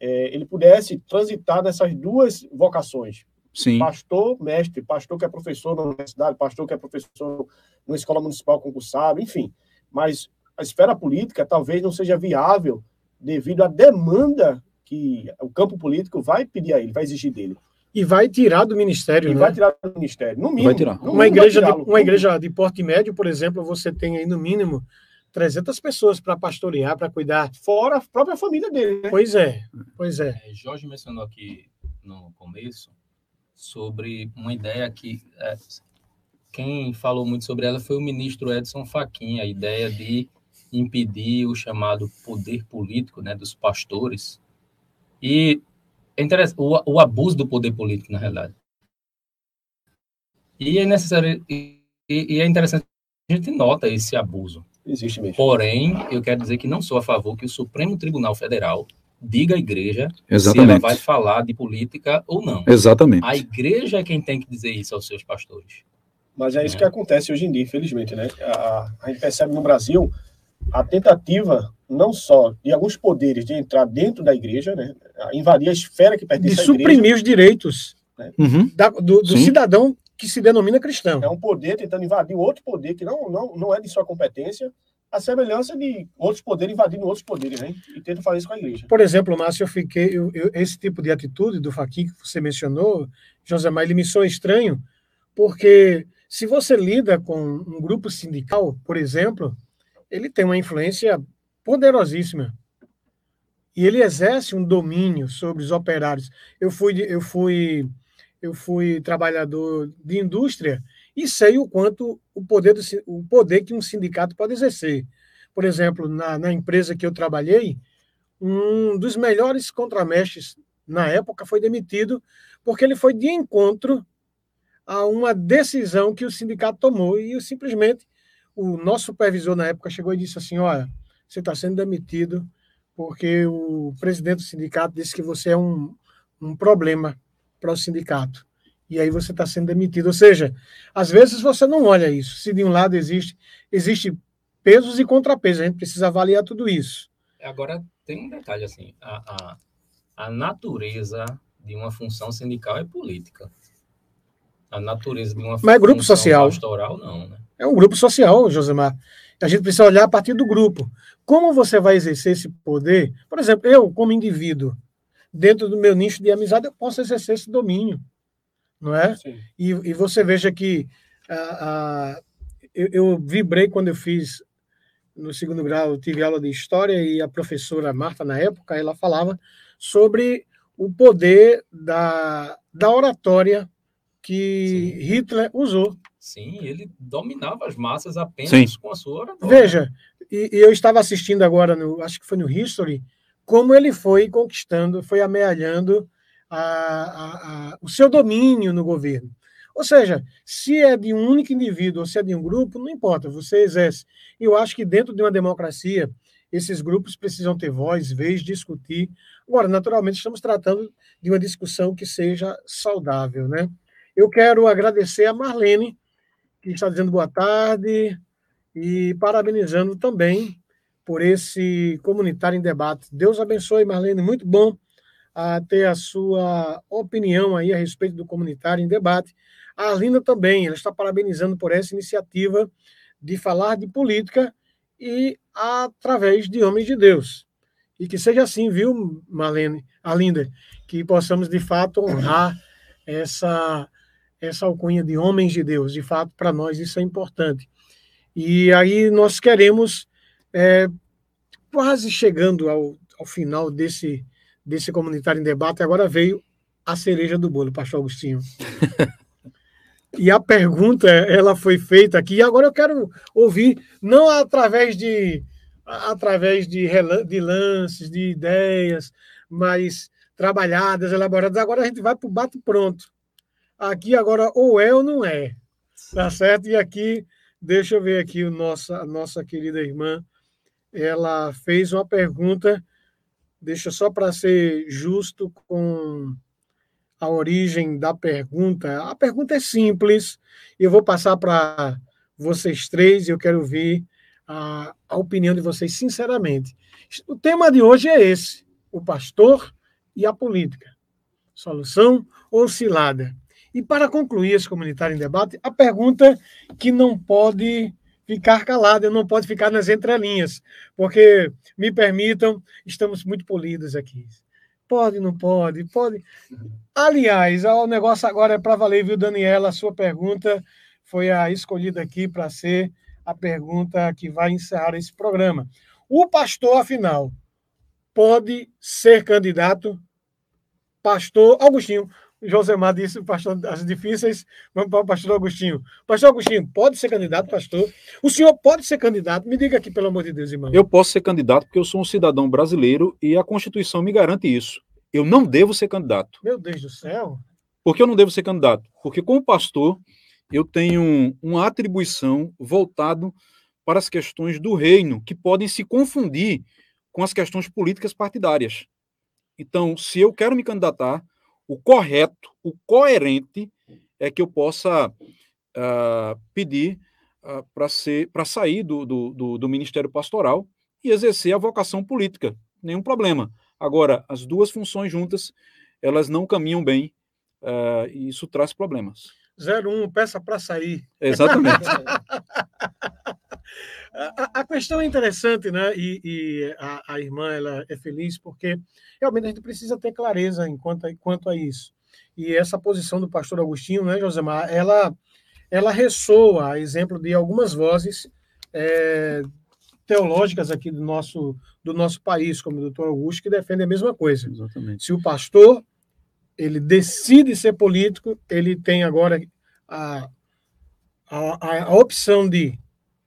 é, ele pudesse transitar nessas duas vocações. Sim. Pastor, mestre, pastor que é professor na universidade, pastor que é professor numa escola municipal concursado, enfim. Mas a esfera política talvez não seja viável devido à demanda que o campo político vai pedir a ele, vai exigir dele. E vai tirar do ministério, e né? vai tirar do ministério, no mínimo. Vai tirar. uma igreja, de, uma igreja de porte médio, por exemplo, você tem aí no mínimo 300 pessoas para pastorear, para cuidar. Fora a própria família dele. Né? Pois é, pois é. é. Jorge mencionou aqui no começo sobre uma ideia que é, quem falou muito sobre ela foi o ministro Edson Fachin, a ideia de impedir o chamado poder político né, dos pastores. E é interessante, o, o abuso do poder político, na realidade. E é necessário e, e é interessante a gente nota esse abuso. Existe mesmo. Porém, eu quero dizer que não sou a favor que o Supremo Tribunal Federal diga à igreja Exatamente. se ela vai falar de política ou não. Exatamente. A igreja é quem tem que dizer isso aos seus pastores. Mas é isso é. que acontece hoje em dia, infelizmente, né? A, a gente percebe no Brasil a tentativa não só de alguns poderes de entrar dentro da igreja, né? Invadir a esfera que pertence de à igreja. De suprimir os direitos né? uhum. da, do, do cidadão que se denomina cristão. É um poder tentando invadir outro poder que não, não, não é de sua competência, a semelhança de outros poderes invadindo outros poderes, né? E tenta fazer isso com a igreja. Por exemplo, Márcio, eu fiquei. Eu, eu, esse tipo de atitude do Faqui que você mencionou, José Maia, ele me soa estranho, porque se você lida com um grupo sindical, por exemplo, ele tem uma influência poderosíssima. E ele exerce um domínio sobre os operários. Eu fui, eu fui eu fui trabalhador de indústria e sei o quanto o poder, do, o poder que um sindicato pode exercer. Por exemplo, na, na empresa que eu trabalhei, um dos melhores contramestres na época foi demitido porque ele foi de encontro a uma decisão que o sindicato tomou e eu, simplesmente o nosso supervisor na época chegou e disse assim, olha, você está sendo demitido porque o presidente do sindicato disse que você é um, um problema para o sindicato e aí você está sendo demitido. Ou seja, às vezes você não olha isso. Se de um lado existe, existe pesos e contrapesos, a gente precisa avaliar tudo isso. Agora, tem um detalhe assim, a, a, a natureza de uma função sindical é política. A natureza de uma Mas é grupo social. pastoral, não, né? É um grupo social, Josemar. A gente precisa olhar a partir do grupo. Como você vai exercer esse poder? Por exemplo, eu, como indivíduo, dentro do meu nicho de amizade, eu posso exercer esse domínio não é? E, e, você veja que eu, eu, vibrei quando eu fiz no segundo grau, eu tive aula de história e a professora Marta, na época, ela falava sobre o poder da, da oratória que Sim. Hitler usou. Sim, ele dominava as massas apenas Sim. com a sua oratória. Veja, e, e, eu estava assistindo agora, no, acho que foi no History, como ele foi conquistando, foi amealhando a, a, a, o seu domínio no governo. Ou seja, se é de um único indivíduo ou se é de um grupo, não importa, você exerce. Eu acho que dentro de uma democracia, esses grupos precisam ter voz, vez, discutir. Agora, naturalmente, estamos tratando de uma discussão que seja saudável, né? Eu quero agradecer a Marlene, que está dizendo boa tarde, e parabenizando também por esse comunitário em debate. Deus abençoe, Marlene, muito bom a ter a sua opinião aí a respeito do comunitário em debate. A Arlinda também, ela está parabenizando por essa iniciativa de falar de política e através de homens de Deus. E que seja assim, viu, Marlene, Arlinda, que possamos de fato honrar essa essa alcunha de homens de Deus. De fato, para nós isso é importante. E aí nós queremos, é, quase chegando ao, ao final desse, desse comunitário em debate, agora veio a cereja do bolo, pastor Agostinho. <laughs> e a pergunta, ela foi feita aqui, e agora eu quero ouvir, não através de através de, de lances, de ideias, mas trabalhadas, elaboradas. Agora a gente vai para o bate pronto. Aqui agora ou é ou não é. Tá certo? E aqui, deixa eu ver aqui o nossa, a nossa querida irmã, ela fez uma pergunta deixa só para ser justo com a origem da pergunta. A pergunta é simples, eu vou passar para vocês três, e eu quero ouvir a, a opinião de vocês sinceramente. O tema de hoje é esse: o pastor e a política. Solução ou cilada? E para concluir esse comunitário em debate, a pergunta que não pode ficar calado, não pode ficar nas entrelinhas, porque, me permitam, estamos muito polidos aqui. Pode, não pode, pode. Aliás, o negócio agora é para valer, viu, Daniela? A sua pergunta foi a escolhida aqui para ser a pergunta que vai encerrar esse programa. O pastor, afinal, pode ser candidato? Pastor Augustinho, Josemar disse, pastor, as difíceis, vamos para o pastor Agostinho. Pastor Agostinho, pode ser candidato, pastor? O senhor pode ser candidato? Me diga aqui, pelo amor de Deus, irmão. Eu posso ser candidato porque eu sou um cidadão brasileiro e a Constituição me garante isso. Eu não devo ser candidato. Meu Deus do céu. Por que eu não devo ser candidato? Porque, como pastor, eu tenho uma atribuição voltado para as questões do reino, que podem se confundir com as questões políticas partidárias. Então, se eu quero me candidatar, o correto, o coerente é que eu possa uh, pedir uh, para ser para sair do, do, do, do, Ministério Pastoral e exercer a vocação política. Nenhum problema. Agora, as duas funções juntas, elas não caminham bem uh, e isso traz problemas. 01, peça para sair. Exatamente. <laughs> A, a, questão é interessante, né? E, e a, a, irmã ela é feliz porque realmente a gente precisa ter clareza enquanto, quanto a isso. E essa posição do pastor Agostinho, né, Josemar, ela, ela ressoa a exemplo de algumas vozes é, teológicas aqui do nosso, do nosso país, como o doutor Augusto, que defende a mesma coisa. Exatamente. Se o pastor ele decide ser político, ele tem agora a, a, a opção de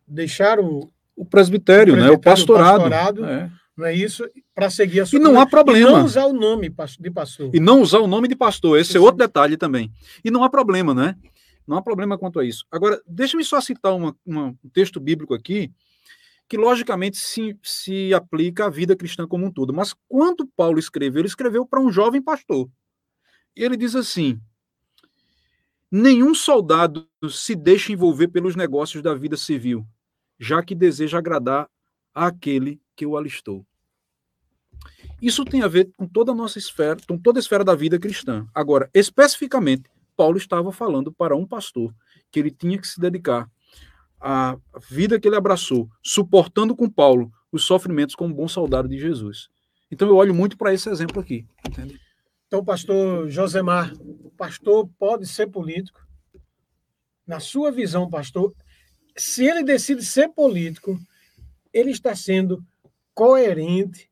deixar o, o presbitério, o, presbitério, né? o pastorado, o pastorado é. não é isso, para seguir a sua E não há problema. E não usar o nome de pastor. E não usar o nome de pastor, esse é outro detalhe também. E não há problema, né? Não há problema quanto a isso. Agora, deixa-me só citar uma, uma, um texto bíblico aqui, que logicamente se, se aplica à vida cristã como um todo. Mas quando Paulo escreveu, ele escreveu para um jovem pastor. E ele diz assim: Nenhum soldado se deixa envolver pelos negócios da vida civil, já que deseja agradar àquele que o alistou. Isso tem a ver com toda a nossa esfera, com toda a esfera da vida cristã. Agora, especificamente, Paulo estava falando para um pastor que ele tinha que se dedicar à vida que ele abraçou, suportando com Paulo os sofrimentos como bom soldado de Jesus. Então eu olho muito para esse exemplo aqui. Entende? Então, pastor Josemar, pastor pode ser político. Na sua visão, pastor, se ele decide ser político, ele está sendo coerente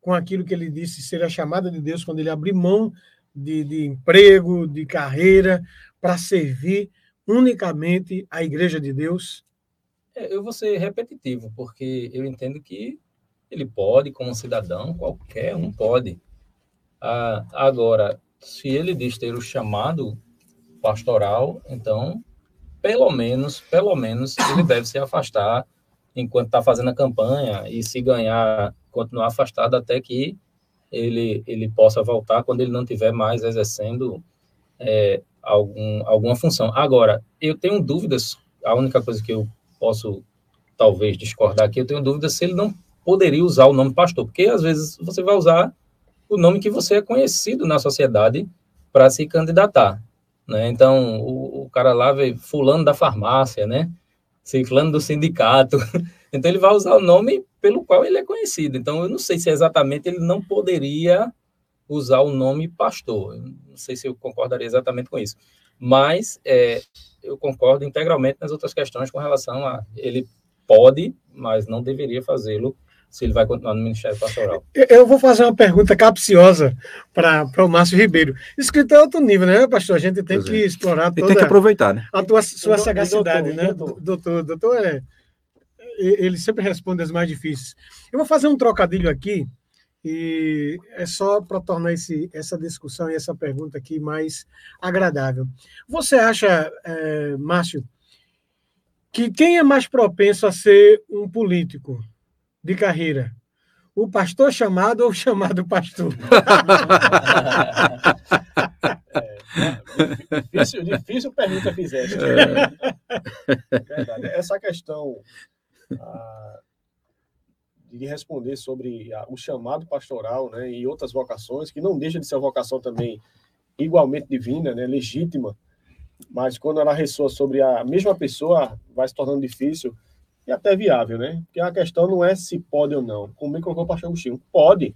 com aquilo que ele disse ser a chamada de Deus quando ele abriu mão de, de emprego, de carreira, para servir unicamente a Igreja de Deus? É, eu vou ser repetitivo, porque eu entendo que ele pode, como cidadão, qualquer um pode. Ah, agora, se ele diz ter o chamado pastoral, então, pelo menos, pelo menos, ele deve se afastar enquanto está fazendo a campanha e se ganhar, continuar afastado até que ele, ele possa voltar quando ele não estiver mais exercendo é, algum, alguma função. Agora, eu tenho dúvidas, a única coisa que eu posso talvez discordar aqui, eu tenho dúvidas se ele não poderia usar o nome pastor, porque às vezes você vai usar o nome que você é conhecido na sociedade para se candidatar. Né? Então, o, o cara lá vê fulano da farmácia, né? Ciclano do sindicato. <laughs> Então, ele vai usar o nome pelo qual ele é conhecido. Então, eu não sei se exatamente ele não poderia usar o nome pastor. Eu não sei se eu concordaria exatamente com isso. Mas é, eu concordo integralmente nas outras questões com relação a ele pode, mas não deveria fazê-lo se ele vai continuar no Ministério Pastoral. Eu vou fazer uma pergunta capciosa para o Márcio Ribeiro. Escritor é outro nível, né, pastor? A gente tem que é. explorar toda... tem que aproveitar, né? A tua, sua sagacidade, doutor, né? Doutor, doutor, doutor é ele sempre responde as mais difíceis. Eu vou fazer um trocadilho aqui, e é só para tornar esse, essa discussão e essa pergunta aqui mais agradável. Você acha, é, Márcio, que quem é mais propenso a ser um político de carreira? O pastor chamado ou o chamado pastor? <laughs> é, difícil, difícil pergunta fizeste. É. Verdade. Essa questão de responder sobre a, o chamado pastoral né, e outras vocações, que não deixa de ser uma vocação também igualmente divina, né, legítima, mas quando ela ressoa sobre a mesma pessoa, vai se tornando difícil e até viável, né? Porque a questão não é se pode ou não. Como bem colocou o pastor Agostinho, pode.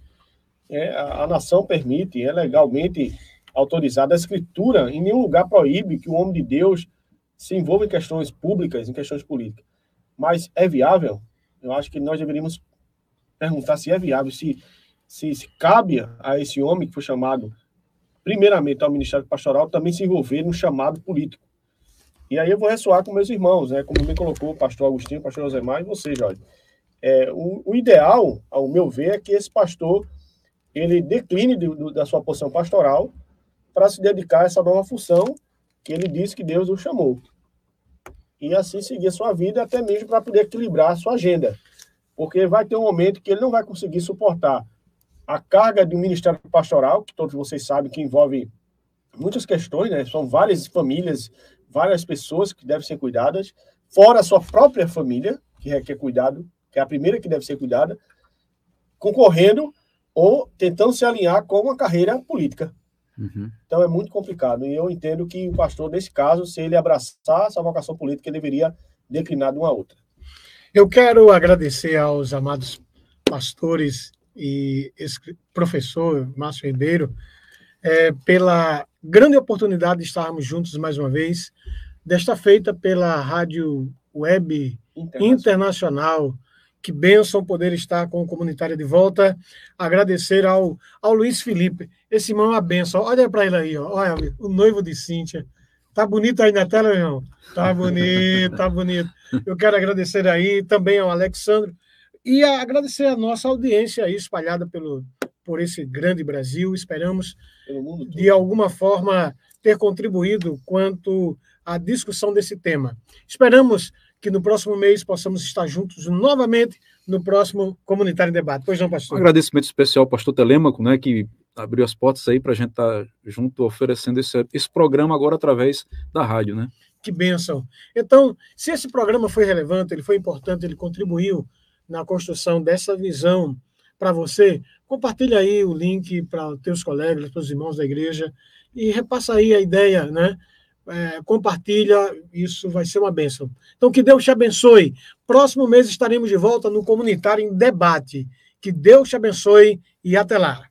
É, a, a nação permite, é legalmente autorizada. A escritura em nenhum lugar proíbe que o homem de Deus se envolva em questões públicas, em questões políticas mas é viável? Eu acho que nós deveríamos perguntar se é viável, se, se, se cabe a esse homem que foi chamado, primeiramente ao Ministério Pastoral, também se envolver no chamado político. E aí eu vou ressoar com meus irmãos, né? como me colocou o pastor Agostinho, o pastor Josemar e você, Jorge. É, o, o, ideal, ao meu ver, é que esse pastor ele decline de, de, da sua posição pastoral para se dedicar a essa nova função que ele disse que Deus o chamou e assim seguir a sua vida, até mesmo para poder equilibrar a sua agenda. Porque vai ter um momento que ele não vai conseguir suportar a carga um ministério pastoral, que todos vocês sabem que envolve muitas questões, né? São várias famílias, várias pessoas que devem ser cuidadas, fora a sua própria família, que requer cuidado, que é a primeira que deve ser cuidada, concorrendo ou tentando se alinhar com uma carreira política. Uhum. Então é muito complicado. E eu entendo que o pastor, nesse caso, se ele abraçar essa vocação política, ele deveria declinar de uma outra. Eu quero agradecer aos amados pastores e professor Márcio Ribeiro é, pela grande oportunidade de estarmos juntos mais uma vez, desta feita pela Rádio Web Internacional, Internacional Que bênção poder estar com o comunitário de volta. Agradecer ao, ao Luiz Felipe. Esse irmão é uma benção. Olha para ele aí, ó. olha o noivo de Cíntia. Tá bonito aí na tela, irmão? Tá bonito, tá bonito. Eu quero agradecer aí também ao Alexandre e agradecer a nossa audiência aí espalhada pelo, por esse grande Brasil. Esperamos, de alguma forma, ter contribuído quanto à discussão desse tema. Esperamos que no próximo mês possamos estar juntos novamente no próximo Comunitário em Debate. Pois não, pastor? Um agradecimento especial ao pastor Telêmaco, né, que abriu as portas aí para a gente estar tá junto oferecendo esse, esse programa agora através da rádio, né? Que bênção. Então, se esse programa foi relevante, ele foi importante, ele contribuiu na construção dessa visão para você, compartilha aí o link para os teus colegas, para os irmãos da igreja e repassa aí a ideia, né? É, compartilha, isso vai ser uma bênção. Então, que Deus te abençoe. Próximo mês estaremos de volta no Comunitário em Debate. Que Deus te abençoe e até lá.